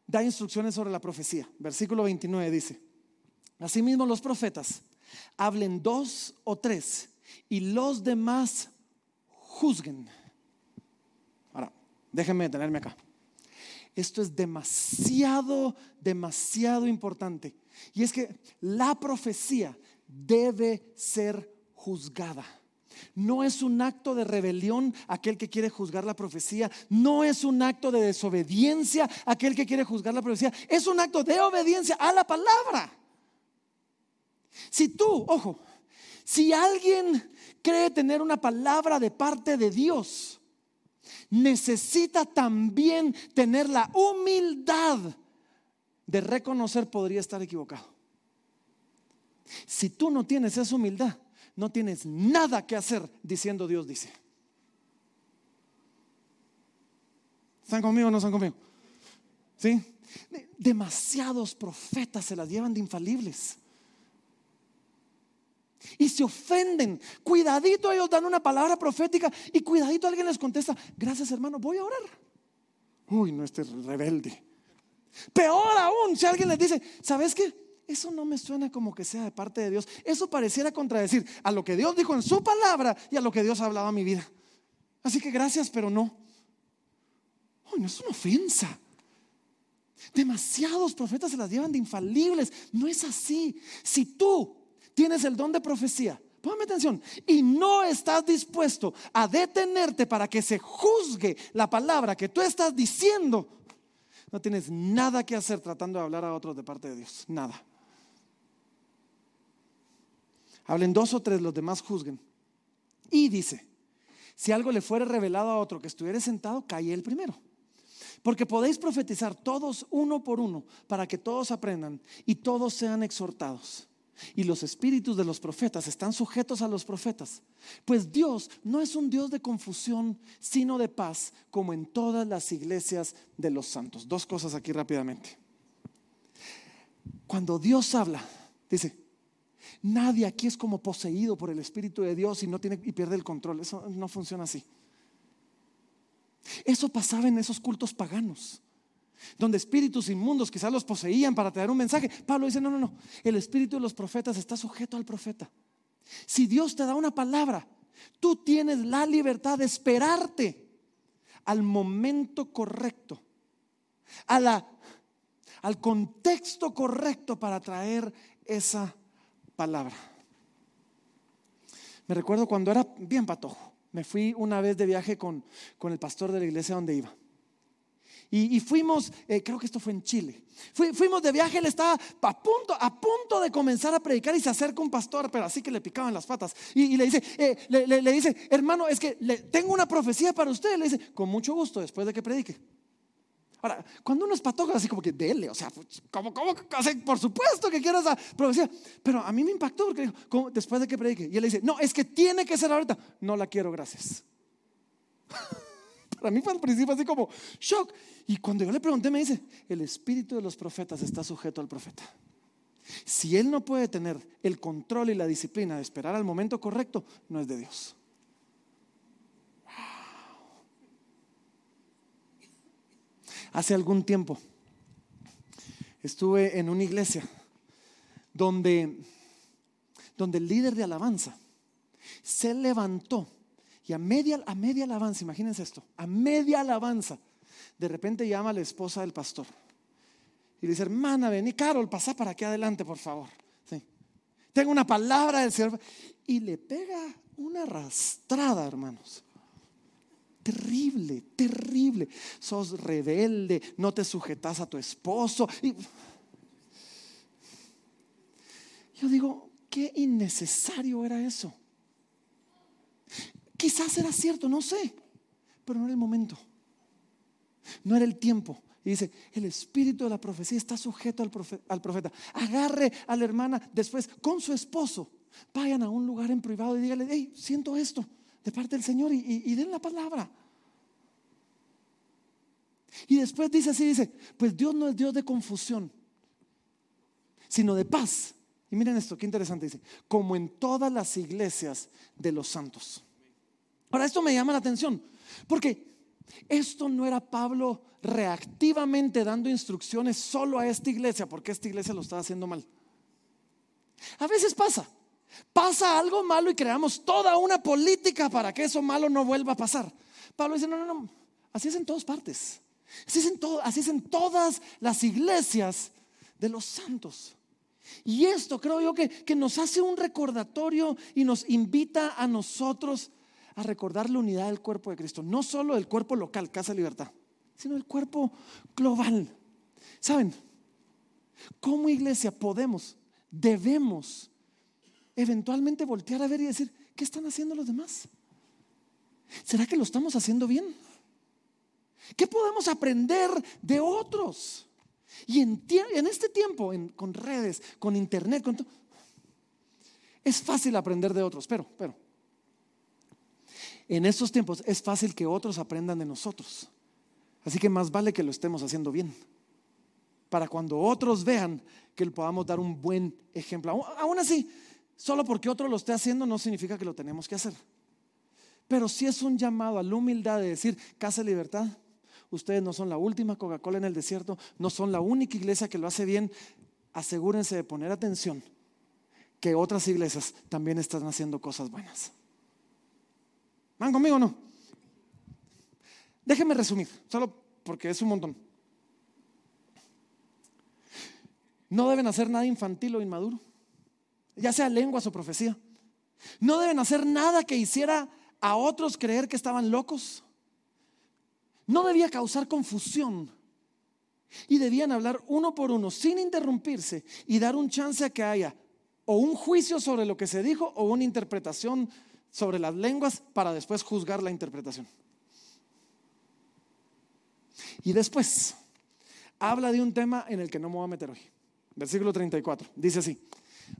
da instrucciones sobre la profecía. Versículo 29 dice, asimismo los profetas hablen dos o tres y los demás juzguen. Ahora, déjenme detenerme acá. Esto es demasiado, demasiado importante. Y es que la profecía debe ser juzgada. No es un acto de rebelión aquel que quiere juzgar la profecía. No es un acto de desobediencia aquel que quiere juzgar la profecía. Es un acto de obediencia a la palabra. Si tú, ojo, si alguien cree tener una palabra de parte de Dios, necesita también tener la humildad de reconocer podría estar equivocado. Si tú no tienes esa humildad, no tienes nada que hacer diciendo Dios dice. ¿Están conmigo o no están conmigo? ¿Sí? Demasiados profetas se las llevan de infalibles. Y se ofenden. Cuidadito ellos dan una palabra profética y cuidadito alguien les contesta, gracias hermano, voy a orar. Uy, no este rebelde. Peor aún, si alguien les dice, ¿sabes qué? Eso no me suena como que sea de parte de Dios. Eso pareciera contradecir a lo que Dios dijo en su palabra y a lo que Dios ha hablado a mi vida. Así que gracias, pero no. Uy, no es una ofensa. Demasiados profetas se las llevan de infalibles. No es así. Si tú tienes el don de profecía, póngame atención, y no estás dispuesto a detenerte para que se juzgue la palabra que tú estás diciendo, no tienes nada que hacer tratando de hablar a otros de parte de Dios. Nada. Hablen dos o tres, los demás juzguen. Y dice, si algo le fuera revelado a otro que estuviera sentado, calle el primero. Porque podéis profetizar todos uno por uno para que todos aprendan y todos sean exhortados. Y los espíritus de los profetas están sujetos a los profetas. Pues Dios no es un Dios de confusión, sino de paz, como en todas las iglesias de los santos. Dos cosas aquí rápidamente. Cuando Dios habla, dice, nadie aquí es como poseído por el Espíritu de Dios y, no tiene, y pierde el control. Eso no funciona así. Eso pasaba en esos cultos paganos, donde espíritus inmundos quizás los poseían para traer un mensaje. Pablo dice, no, no, no, el espíritu de los profetas está sujeto al profeta. Si Dios te da una palabra, tú tienes la libertad de esperarte al momento correcto, a la, al contexto correcto para traer esa palabra. Me recuerdo cuando era bien patojo. Me fui una vez de viaje con, con el pastor de la iglesia donde iba. Y, fuimos, eh, creo que esto fue en Chile. Fui- fuimos de viaje, él estaba a punto, a punto de comenzar a predicar y se acerca un pastor, pero así que le picaban las patas. Y, le dice, eh, le, dice, hermano, es que le, tengo una profecía para usted. Le dice, con mucho gusto, después de que predique. Ahora, cuando uno es patojo, así como que dele, o sea, como, como, o sea, por supuesto que quiero esa profecía. Pero a mí me impactó porque dijo, después de que predique. Y él le dice, no, es que tiene que ser ahorita. No la quiero, gracias. Para mí fue al principio así como shock. Y cuando yo le pregunté, me dice, el espíritu de los profetas está sujeto al profeta. Si él no puede tener el control y la disciplina de esperar al momento correcto, no es de Dios. Hace algún tiempo estuve en una iglesia donde, donde el líder de alabanza se levantó y a media, a media alabanza, imagínense esto, a media alabanza, de repente llama a la esposa del pastor y le dice, hermana, vení, Carol, pasa para aquí adelante, por favor. Sí. Tengo una palabra del Señor. Y le pega una arrastrada, hermanos. Terrible, terrible. Sos rebelde, no te sujetas a tu esposo. Yo digo, qué innecesario era eso. Quizás era cierto, no sé, pero no era el momento. No era el tiempo. Y dice, el espíritu de la profecía está sujeto al, profe- al profeta. Agarre a la hermana después con su esposo. Vayan a un lugar en privado y dígale, hey, siento esto de parte del Señor y, y- y den la palabra. Y después dice así, dice, pues Dios no es Dios de confusión, sino de paz. Y miren esto, qué interesante dice, como en todas las iglesias de los santos. Ahora, esto me llama la atención, porque esto no era Pablo reactivamente dando instrucciones solo a esta iglesia, porque esta iglesia lo estaba haciendo mal. A veces pasa, pasa algo malo y creamos toda una política para que eso malo no vuelva a pasar. Pablo dice, no, no, no, así es en todas partes. Así es en, todo- así es en todas las iglesias de los santos. Y esto creo yo que, que nos hace un recordatorio y nos invita a nosotros a recordar la unidad del cuerpo de Cristo. No solo del cuerpo local, Casa Libertad, sino el cuerpo global. ¿Saben? Como iglesia podemos, debemos eventualmente voltear a ver y decir, ¿qué están haciendo los demás? ¿Será que lo estamos haciendo bien? ¿Qué podemos aprender de otros? Y en, en este tiempo, en- con redes, con internet, con es fácil aprender de otros, pero, pero, en estos tiempos es fácil que otros aprendan de nosotros. Así que más vale que lo estemos haciendo bien. Para cuando otros vean que le podamos dar un buen ejemplo. Aún, así, solo porque otro lo esté haciendo no significa que lo tenemos que hacer. Pero sí es un llamado a la humildad de decir, Casa Libertad, ustedes no son la última Coca-Cola en el desierto, no son la única iglesia que lo hace bien. Asegúrense de poner atención que otras iglesias también están haciendo cosas buenas. ¿Van conmigo o no? Déjenme resumir, solo porque es un montón. No deben hacer nada infantil o inmaduro, ya sea lenguas o profecía. No deben hacer nada que hiciera a otros creer que estaban locos. No debía causar confusión. Y debían hablar uno por uno sin interrumpirse y dar un chance a que haya o un juicio sobre lo que se dijo o una interpretación sobre las lenguas para después juzgar la interpretación. Y después habla de un tema en el que no me voy a meter hoy. Versículo 34. Dice así,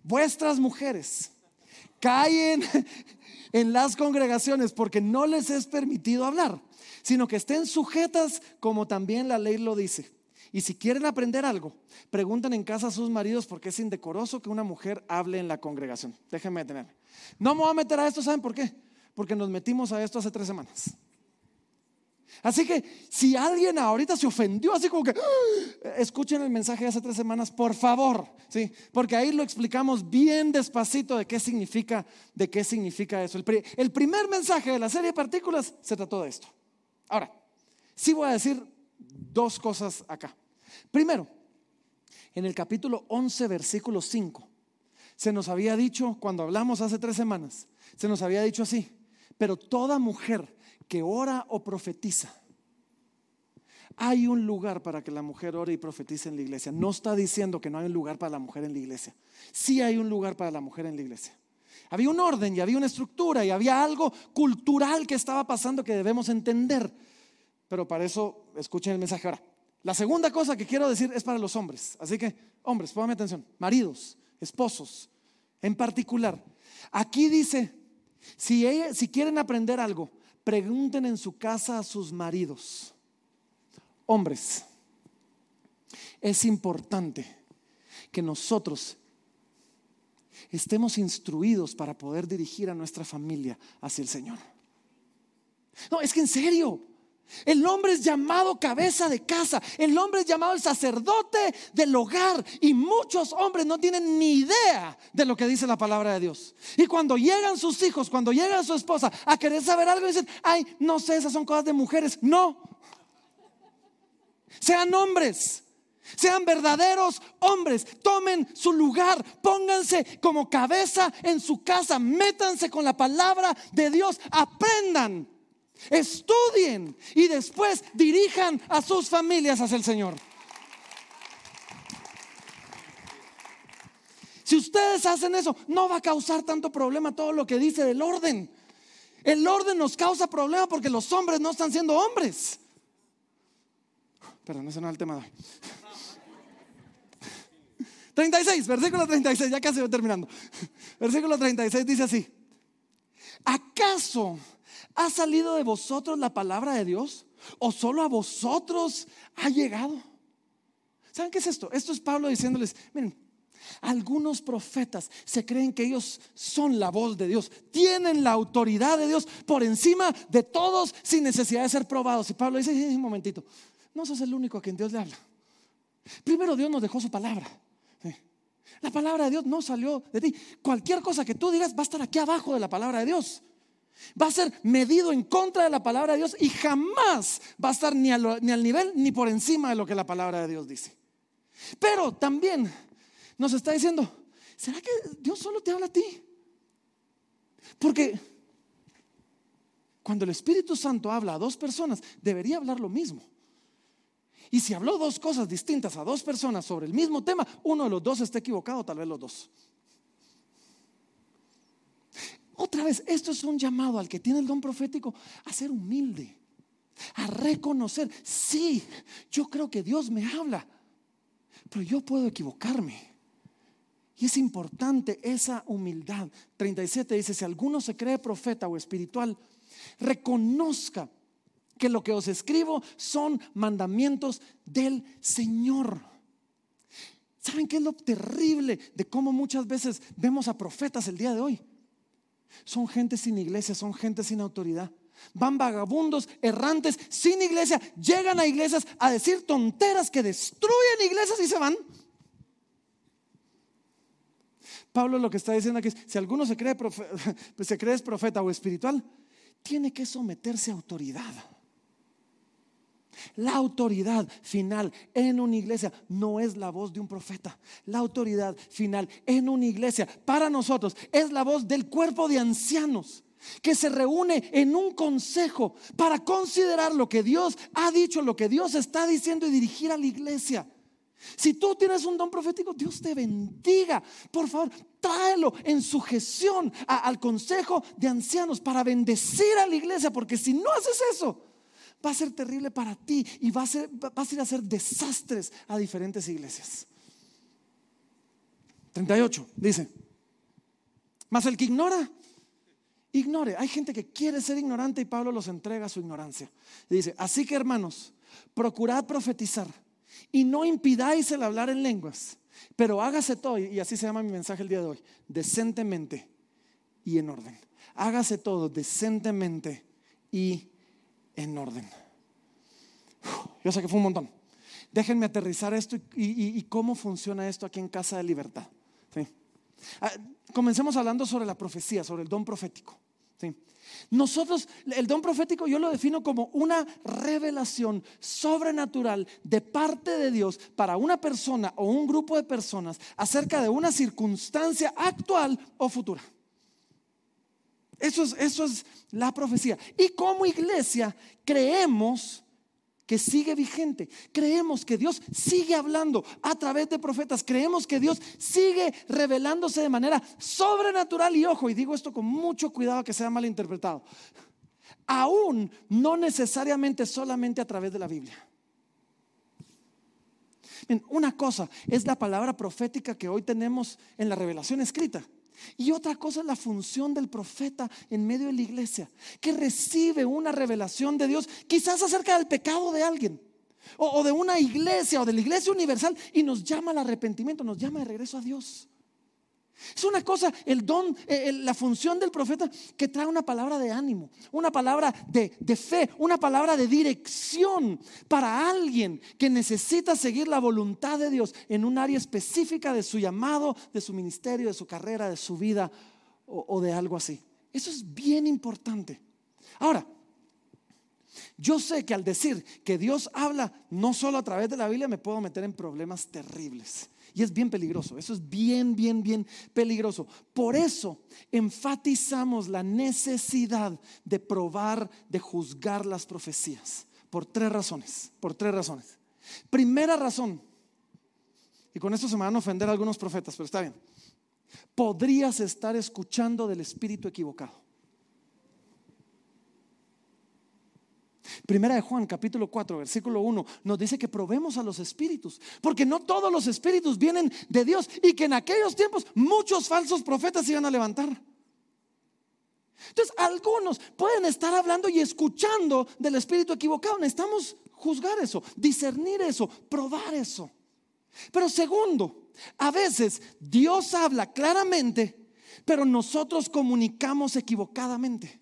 vuestras mujeres callen en las congregaciones porque no les es permitido hablar, sino que estén sujetas como también la ley lo dice. Y si quieren aprender algo, pregunten en casa a sus maridos porque es indecoroso que una mujer hable en la congregación. Déjenme detenerme. No me voy a meter a esto, ¿saben por qué? Porque nos metimos a esto hace tres semanas. Así que si alguien ahorita se ofendió, así como que "Ah", escuchen el mensaje de hace tres semanas, por favor, sí, porque ahí lo explicamos bien despacito de qué significa, de qué significa eso. El, pri- el primer mensaje de la serie de partículas se trató de esto. Ahora, sí voy a decir dos cosas acá. Primero, en el capítulo 11, versículo 5, se nos había dicho, cuando hablamos hace tres semanas, se nos había dicho así, pero toda mujer que ora o profetiza, hay un lugar para que la mujer ore y profetice en la iglesia. No está diciendo que no hay un lugar para la mujer en la iglesia. Sí hay un lugar para la mujer en la iglesia. Había un orden y había una estructura y había algo cultural que estaba pasando que debemos entender. Pero para eso, escuchen el mensaje ahora. La segunda cosa que quiero decir es para los hombres. Así que, hombres, pónganme atención. Maridos, esposos, en particular. Aquí dice, si, ella- si quieren aprender algo, pregunten en su casa a sus maridos. Hombres, es importante que nosotros estemos instruidos para poder dirigir a nuestra familia hacia el Señor. No, es que en serio, el hombre es llamado cabeza de casa, el hombre es llamado el sacerdote del hogar. Y muchos hombres no tienen ni idea de lo que dice la palabra de Dios. Y cuando llegan sus hijos, cuando llega su esposa a querer saber algo, dicen, ay, no sé, esas son cosas de mujeres. No, sean hombres. Sean verdaderos hombres, tomen su lugar, pónganse como cabeza en su casa, métanse con la palabra de Dios, aprendan, estudien y después dirijan a sus familias hacia el Señor. Si ustedes hacen eso, no va a causar tanto problema todo lo que dice del orden. El orden nos causa problema porque los hombres no están siendo hombres. Perdón, ese no es el tema de hoy. 36, versículo 36, ya casi voy terminando. Versículo 36 dice así: ¿Acaso ¿Ha salido de vosotros la palabra de Dios? ¿O solo a vosotros ha llegado? ¿Saben qué es esto? Esto es Pablo diciéndoles, miren, algunos profetas se creen que ellos son la voz de Dios, tienen la autoridad de Dios por encima de todos sin necesidad de ser probados. Y Pablo dice, "Eh, un momentito, no sos el único a quien Dios le habla. Primero Dios nos dejó su palabra. La palabra de Dios no salió de ti. Cualquier cosa que tú digas va a estar aquí abajo de la palabra de Dios. Va a ser medido en contra de la palabra de Dios y jamás va a estar ni, a lo- ni al nivel ni por encima de lo que la palabra de Dios dice. Pero también nos está diciendo, ¿será que Dios solo te habla a ti? Porque cuando el Espíritu Santo habla a dos personas, debería hablar lo mismo. Y si habló dos cosas distintas a dos personas sobre el mismo tema, uno de los dos está equivocado, tal vez los dos. Otra vez, esto es un llamado al que tiene el don profético a ser humilde, a reconocer, sí, yo creo que Dios me habla, pero yo puedo equivocarme. Y es importante esa humildad. 37 dice, si alguno se cree profeta o espiritual, reconozca que lo que os escribo son mandamientos del Señor. ¿Saben qué es lo terrible de cómo muchas veces vemos a profetas el día de hoy? Son gente sin iglesia, son gente sin autoridad. Van vagabundos, errantes, sin iglesia, llegan a iglesias a decir tonteras que destruyen iglesias y se van. Pablo lo que está diciendo aquí es, si alguno se cree, se cree profeta o espiritual, tiene que someterse a autoridad. La autoridad final en una iglesia no es la voz de un profeta. La autoridad final en una iglesia para nosotros es la voz del cuerpo de ancianos que se reúne en un consejo para considerar lo que Dios ha dicho, lo que Dios está diciendo y dirigir a la iglesia. Si tú tienes un don profético, Dios te bendiga. Por favor, tráelo en sujeción a- al consejo de ancianos para bendecir a la iglesia, porque si no haces eso, va a ser terrible para ti y va a ser, va- vas a ir a hacer desastres a diferentes iglesias. 38 dice, mas el que ignora, ignore. Hay gente que quiere ser ignorante y Pablo los entrega a su ignorancia. Y dice, así que hermanos, procurad profetizar y no impidáis el hablar en lenguas, pero hágase todo, y así se llama mi mensaje el día de hoy, decentemente y en orden. Hágase todo decentemente y en orden. Yo sé que fue un montón. Déjenme aterrizar esto y, cómo funciona esto aquí en Casa de Libertad. Ah, Comencemos hablando sobre la profecía, sobre el don profético. Nosotros, el don profético yo lo defino como una revelación sobrenatural de parte de Dios para una persona o un grupo de personas acerca de una circunstancia actual o futura. Eso es, eso es la profecía. Y como iglesia creemos que sigue vigente. Creemos que Dios sigue hablando a través de profetas. Creemos que Dios sigue revelándose de manera sobrenatural. Y ojo, y digo esto con mucho cuidado que sea malinterpretado. Aún no necesariamente solamente a través de la Biblia. Bien, una cosa es la palabra profética que hoy tenemos en la revelación escrita. Y otra cosa es la función del profeta en medio de la iglesia, que recibe una revelación de Dios, quizás acerca del pecado de alguien, o, o de una iglesia, o de la iglesia universal, y nos llama al arrepentimiento, nos llama de regreso a Dios. Es una cosa, el don, eh, la función del profeta que trae una palabra de ánimo, una palabra de, de fe, una palabra de dirección para alguien que necesita seguir la voluntad de Dios en un área específica de su llamado, de su ministerio, de su carrera, de su vida o, o de algo así. Eso es bien importante. Ahora, yo sé que al decir que Dios habla no solo a través de la Biblia me puedo meter en problemas terribles. Y es bien peligroso, eso es bien, bien, bien peligroso. Por eso enfatizamos la necesidad de probar, de juzgar las profecías. Por tres razones, por tres razones. Primera razón, y con esto se me van a ofender algunos profetas, pero está bien. Podrías estar escuchando del espíritu equivocado. Primera de Juan, capítulo 4, versículo 1, nos dice que probemos a los espíritus, porque no todos los espíritus vienen de Dios y que en aquellos tiempos muchos falsos profetas se iban a levantar. Entonces, algunos pueden estar hablando y escuchando del espíritu equivocado. Necesitamos juzgar eso, discernir eso, probar eso. Pero segundo, a veces Dios habla claramente, pero nosotros comunicamos equivocadamente.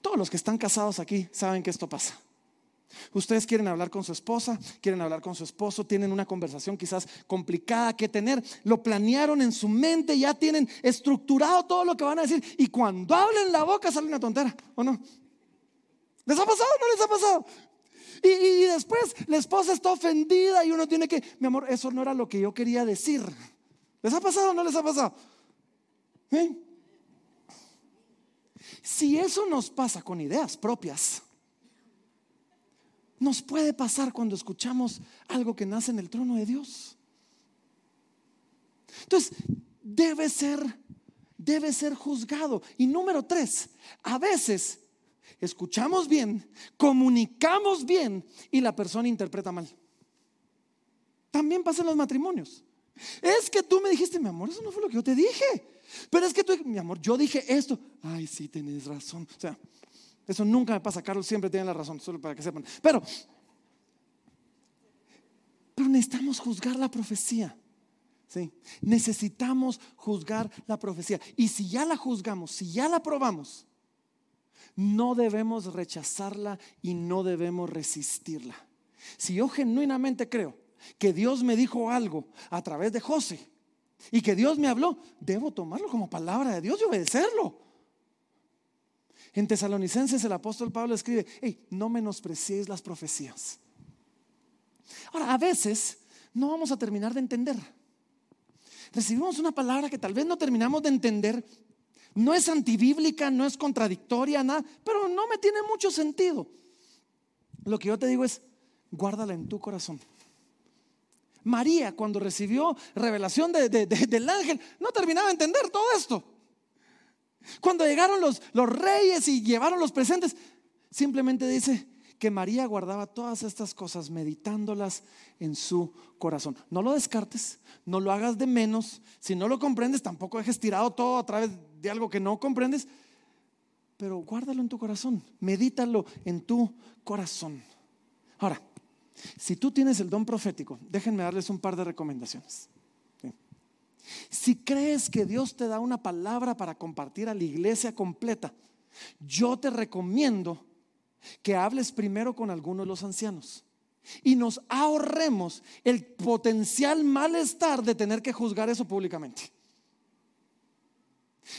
Todos los que están casados aquí saben que esto pasa. Ustedes quieren hablar con su esposa, quieren hablar con su esposo, tienen una conversación quizás complicada que tener, lo planearon en su mente, ya tienen estructurado todo lo que van a decir y cuando hablen la boca sale una tontera, ¿o no? ¿Les ha pasado o no les ha pasado? Y, y después la esposa está ofendida y uno tiene que, mi amor, eso no era lo que yo quería decir. ¿Les ha pasado o no les ha pasado? ¿Eh? Si eso nos pasa con ideas propias, nos puede pasar cuando escuchamos algo que nace en el trono de Dios. Entonces, debe ser, debe ser juzgado. Y número tres, a veces escuchamos bien, comunicamos bien y la persona interpreta mal. También pasa en los matrimonios. Es que tú me dijiste, mi amor, eso no fue lo que yo te dije. Pero es que tú, mi amor, yo dije esto. Ay, sí, tenés razón. O sea, eso nunca me pasa. Carlos siempre tiene la razón, solo para que sepan. Pero, pero necesitamos juzgar la profecía. ¿sí? Necesitamos juzgar la profecía. Y si ya la juzgamos, si ya la probamos, no debemos rechazarla y no debemos resistirla. Si yo genuinamente creo que Dios me dijo algo a través de José y que Dios me habló, debo tomarlo como palabra de Dios y obedecerlo. En Tesalonicenses el apóstol Pablo escribe, hey, no menospreciéis las profecías. Ahora, a veces no vamos a terminar de entender. Recibimos una palabra que tal vez no terminamos de entender. No es antibíblica, no es contradictoria, nada, pero no me tiene mucho sentido. Lo que yo te digo es, guárdala en tu corazón. María, cuando recibió revelación del ángel, no terminaba de entender todo esto. Cuando llegaron los, los reyes y llevaron los presentes, simplemente dice que María guardaba todas estas cosas meditándolas en su corazón. No lo descartes, no lo hagas de menos. Si no lo comprendes, tampoco dejes tirado todo a través de algo que no comprendes. Pero guárdalo en tu corazón, medítalo en tu corazón. Ahora, si tú tienes el don profético, déjenme darles un par de recomendaciones. Si crees que Dios te da una palabra para compartir a la iglesia completa, yo te recomiendo que hables primero con alguno de los ancianos y nos ahorremos el potencial malestar de tener que juzgar eso públicamente.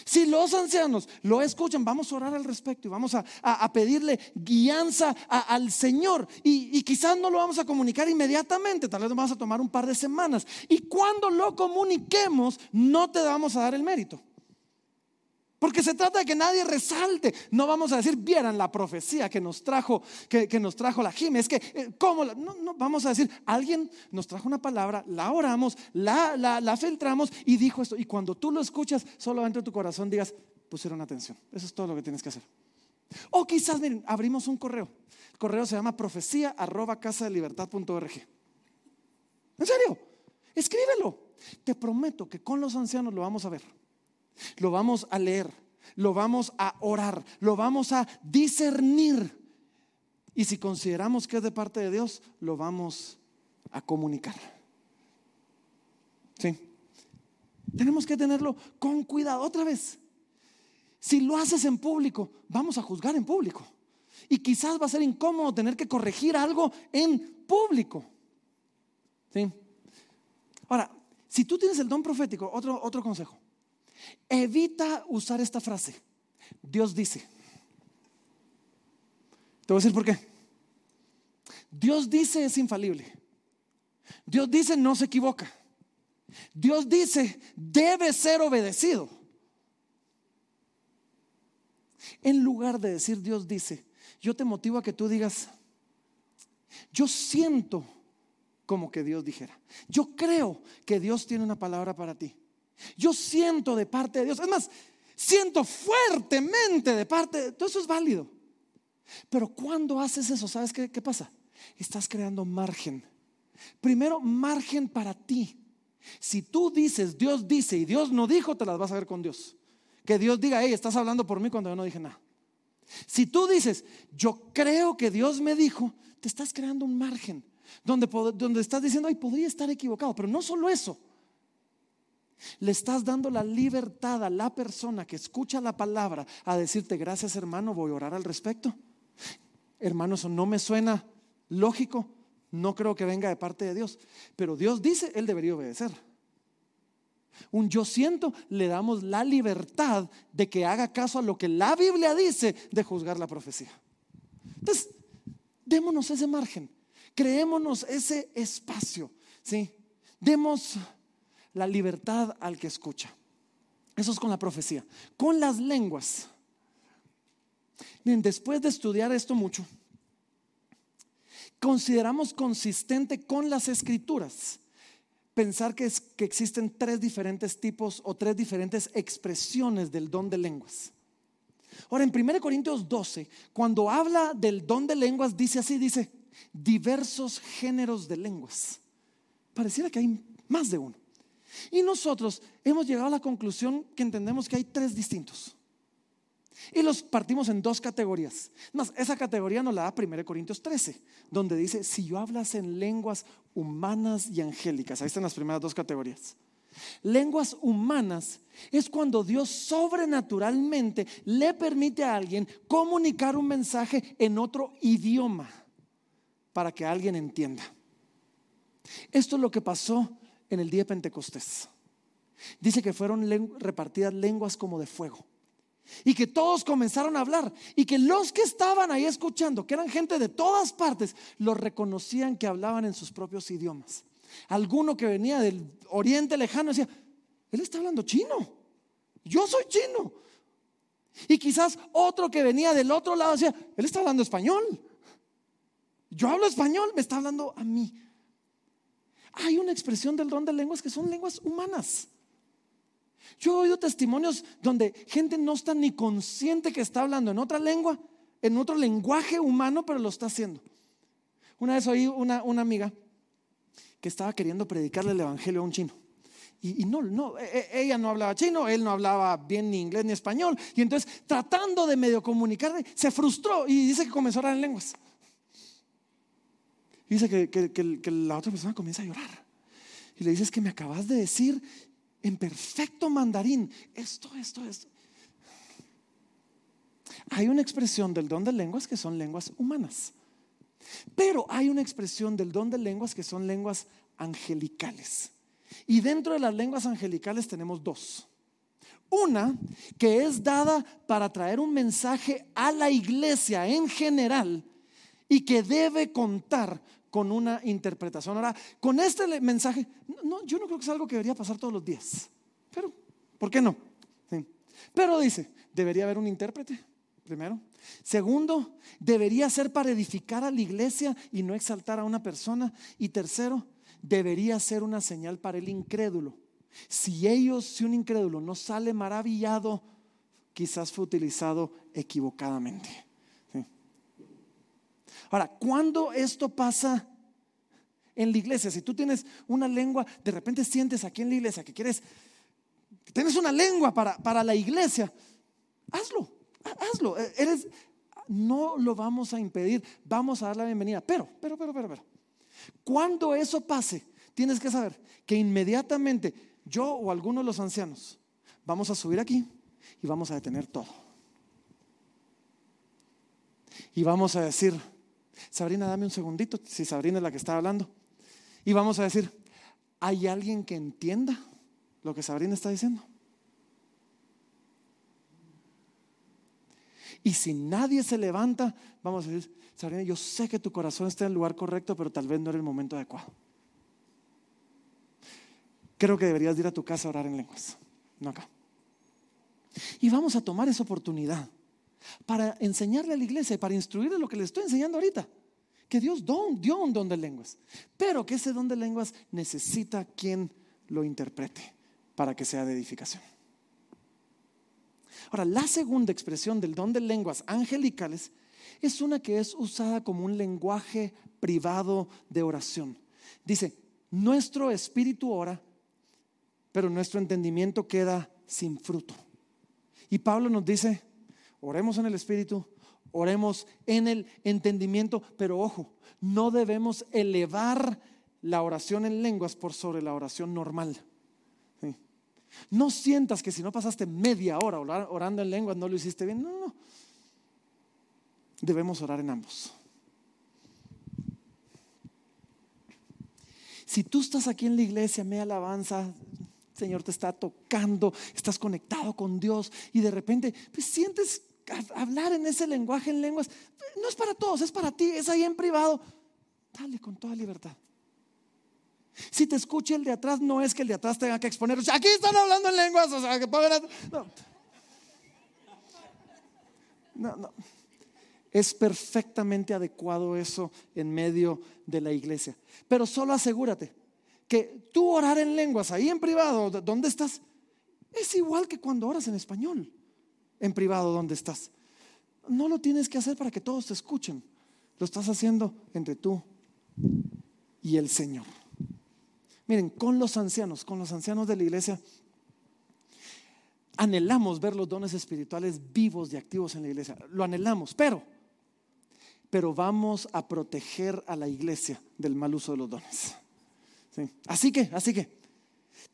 Si los ancianos lo escuchan, vamos a orar al respecto y vamos a, pedirle guianza al Señor. Y, quizás no lo vamos a comunicar inmediatamente, tal vez nos vamos a tomar un par de semanas. Y cuando lo comuniquemos, no te vamos a dar el mérito. Porque se trata de que nadie resalte. No vamos a decir, vieran la profecía que nos trajo, que, nos trajo la Jime. Es que, eh, ¿cómo? No, no, vamos a decir, alguien nos trajo una palabra, la oramos, la, la, la filtramos y dijo esto. Y cuando tú lo escuchas, solo dentro de tu corazón digas, pusieron atención. Eso es todo lo que tienes que hacer. O quizás, miren, abrimos un correo. El correo se llama profecía arroba casa de libertad.org. ¿En serio? Escríbelo. Te prometo que con los ancianos lo vamos a ver lo vamos a leer, lo vamos a orar, lo vamos a discernir. Y si consideramos que es de parte de Dios, lo vamos a comunicar. Sí. Tenemos que tenerlo con cuidado. Otra vez, si lo haces en público, vamos a juzgar en público. Y quizás va a ser incómodo tener que corregir algo en público. ¿Sí? Ahora, si tú tienes el don profético, otro, otro consejo. Evita usar esta frase. Dios dice. Te voy a decir por qué. Dios dice es infalible. Dios dice no se equivoca. Dios dice debe ser obedecido. En lugar de decir Dios dice, yo te motivo a que tú digas, yo siento como que Dios dijera. Yo creo que Dios tiene una palabra para ti. Yo siento de parte de Dios. Es más, siento fuertemente de parte de... Todo eso es válido. Pero cuando haces eso, ¿sabes qué, pasa? Estás creando margen. Primero, margen para ti. Si tú dices, Dios dice y Dios no dijo, te las vas a ver con Dios. Que Dios diga, hey, estás hablando por mí cuando yo no dije nada. Si tú dices, yo creo que Dios me dijo, te estás creando un margen donde, donde estás diciendo, ay, podría estar equivocado. Pero no solo eso. Le estás dando la libertad a la persona que escucha la palabra a decirte, gracias hermano, voy a orar al respecto. Hermano, eso no me suena lógico. No creo que venga de parte de Dios. Pero Dios dice, Él debería obedecer. Un yo siento, le damos la libertad de que haga caso a lo que la Biblia dice de juzgar la profecía. Entonces, démonos ese margen, creémonos ese espacio, ¿sí? Demos la libertad al que escucha. Eso es con la profecía. Con las lenguas. Después de estudiar esto mucho, consideramos consistente con las escrituras pensar que, que existen tres diferentes tipos o tres diferentes expresiones del don de lenguas. Ahora, en 1 Corintios 12, cuando habla del don de lenguas, dice así, dice, diversos géneros de lenguas. Pareciera que hay más de uno. Y nosotros hemos llegado a la conclusión que entendemos que hay tres distintos. Y los partimos en dos categorías. Más, esa categoría nos la da 1 Corintios 13, donde dice, si yo hablas en lenguas humanas y angélicas, ahí están las primeras dos categorías. Lenguas humanas es cuando Dios sobrenaturalmente le permite a alguien comunicar un mensaje en otro idioma para que alguien entienda. Esto es lo que pasó en el día de Pentecostés. Dice que fueron repartidas lenguas como de fuego. Y que todos comenzaron a hablar. Y que los que estaban ahí escuchando, que eran gente de todas partes, los reconocían que hablaban en sus propios idiomas. Alguno que venía del oriente lejano decía, él está hablando chino. Yo soy chino. Y quizás otro que venía del otro lado decía, él está hablando español. Yo hablo español, me está hablando a mí. Hay una expresión del don de lenguas que son lenguas humanas. Yo he oído testimonios donde gente no está ni consciente que está hablando en otra lengua, en otro lenguaje humano, pero lo está haciendo. Una vez oí una, una amiga que estaba queriendo predicarle el evangelio a un chino. Y, no, no, e- e- ella no hablaba chino, él no hablaba bien ni inglés ni español. Y entonces, tratando de medio comunicarle, se frustró y dice que comenzó a hablar en lenguas. Y dice que, que- la otra persona comienza a llorar. Y le dice, es que me acabas de decir en perfecto mandarín esto, esto, esto. Hay una expresión del don de lenguas que son lenguas humanas. Pero hay una expresión del don de lenguas que son lenguas angelicales. Y dentro de las lenguas angelicales tenemos dos. Una que es dada para traer un mensaje a la iglesia en general y que debe contar con una interpretación. Ahora, con este mensaje, no, yo no creo que es algo que debería pasar todos los días. Pero, ¿por qué no? Sí. Pero dice, debería haber un intérprete, primero. Segundo, debería ser para edificar a la iglesia y no exaltar a una persona. Y tercero, debería ser una señal para el incrédulo. Si ellos, si un incrédulo no sale maravillado, quizás fue utilizado equivocadamente. Ahora, cuando esto pasa en la iglesia, si tú tienes una lengua, de repente sientes aquí en la iglesia que quieres, tienes una lengua para, para la iglesia, hazlo, ha- hazlo. Eh, Eres, no lo vamos a impedir, vamos a dar la bienvenida. Pero, pero, pero, pero, pero, cuando eso pase, tienes que saber que inmediatamente yo o alguno de los ancianos vamos a subir aquí y vamos a detener todo. Y vamos a decir, Sabrina, dame un segundito, si Sabrina es la que está hablando. Y vamos a decir, ¿hay alguien que entienda lo que Sabrina está diciendo? Y si nadie se levanta, vamos a decir, Sabrina, yo sé que tu corazón está en el lugar correcto, pero tal vez no era el momento adecuado. Creo que deberías ir a tu casa a orar en lenguas, no acá. Y vamos a tomar esa oportunidad para enseñarle a la iglesia y para instruirle lo que le estoy enseñando ahorita. Que Dios don, dio un don de lenguas, pero que ese don de lenguas necesita quien lo interprete para que sea de edificación. Ahora, la segunda expresión del don de lenguas angelicales es una que es usada como un lenguaje privado de oración. Dice, nuestro espíritu ora pero nuestro entendimiento queda sin fruto. Y Pablo nos dice, oremos en el Espíritu, oremos en el entendimiento, pero ojo, no debemos elevar la oración en lenguas por sobre la oración normal. No sientas que si no pasaste media hora orando en lenguas no lo hiciste bien. No, no. Debemos orar en ambos. Si tú estás aquí en la iglesia, me alabanza, Señor te está tocando, estás conectado con Dios y de repente pues, sientes hablar en ese lenguaje en lenguas, no es para todos, es para ti, es ahí en privado. Dale con toda libertad. Si te escucha el de atrás, no es que el de atrás tenga que exponer, aquí están hablando en lenguas, o sea, que pongan no. No, no. Es perfectamente adecuado eso en medio de la iglesia. Pero solo asegúrate que tú orar en lenguas ahí en privado, d- donde estás, es igual que cuando oras en español, en privado donde estás. No lo tienes que hacer para que todos te escuchen. Lo estás haciendo entre tú y el Señor. Miren, con los ancianos, con los ancianos de la iglesia, anhelamos ver los dones espirituales vivos y activos en la iglesia. Lo anhelamos, pero, pero vamos a proteger a la iglesia del mal uso de los dones. Sí. Así que, así que,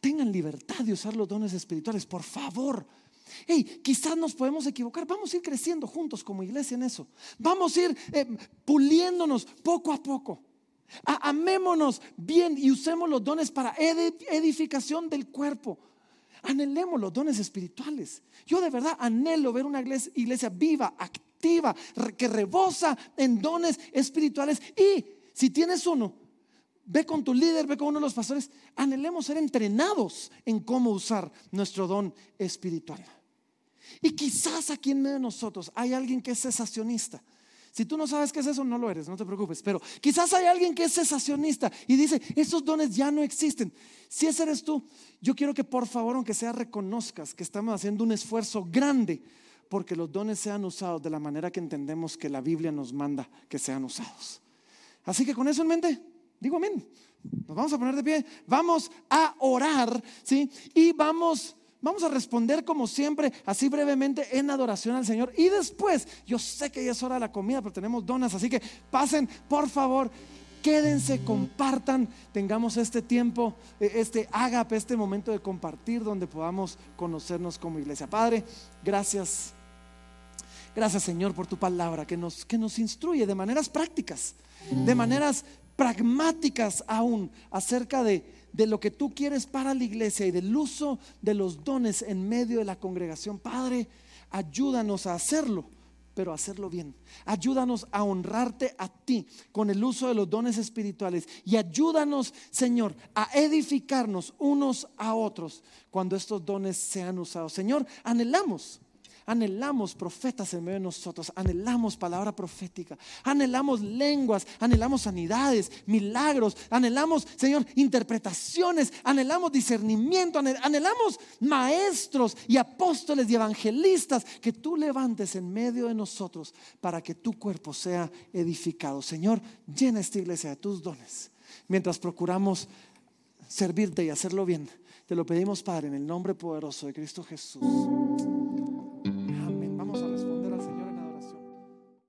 tengan libertad de usar los dones espirituales, por favor. Hey, quizás nos podemos equivocar. Vamos a ir creciendo juntos como iglesia en eso. Vamos a ir eh, puliéndonos poco a poco. Amémonos bien y usemos los dones para edi- edificación del cuerpo. Anhelemos los dones espirituales. Yo de verdad anhelo ver una iglesia, iglesia viva, activa, que rebosa en dones espirituales. Y si tienes uno, ve con tu líder, ve con uno de los pastores. Anhelemos ser entrenados en cómo usar nuestro don espiritual. Y quizás aquí en medio de nosotros hay alguien que es cesacionista. Si tú no sabes qué es eso, no lo eres, no te preocupes. Pero quizás hay alguien que es cesacionista y dice, esos dones ya no existen. Si ese eres tú, yo quiero que por favor, aunque sea, reconozcas que estamos haciendo un esfuerzo grande porque los dones sean usados de la manera que entendemos que la Biblia nos manda que sean usados. Así que con eso en mente, digo amén. Nos vamos a poner de pie, vamos a orar, ¿sí? Y vamos, vamos a responder como siempre, así brevemente en adoración al Señor. Y después, yo sé que ya es hora de la comida, pero tenemos donas, así que pasen, por favor. Quédense, compartan, tengamos este tiempo, eh, este ágape, este momento de compartir donde podamos conocernos como iglesia. Padre, gracias Gracias Señor por tu palabra que nos, que nos instruye de maneras prácticas, de maneras pragmáticas aún acerca de, de lo que tú quieres para la iglesia y del uso de los dones en medio de la congregación. Padre, ayúdanos a hacerlo, pero a hacerlo bien. Ayúdanos a honrarte a ti con el uso de los dones espirituales y ayúdanos, Señor, a edificarnos unos a otros cuando estos dones sean usados. Señor, anhelamos Anhelamos profetas en medio de nosotros, anhelamos palabra profética, anhelamos lenguas, anhelamos sanidades, milagros, anhelamos, Señor, interpretaciones, anhelamos discernimiento, anhel- anhelamos maestros y apóstoles y evangelistas que tú levantes en medio de nosotros para que tu cuerpo sea edificado. Señor, llena esta iglesia de tus dones mientras procuramos servirte y hacerlo bien. Te lo pedimos, Padre, en el nombre poderoso de Cristo Jesús.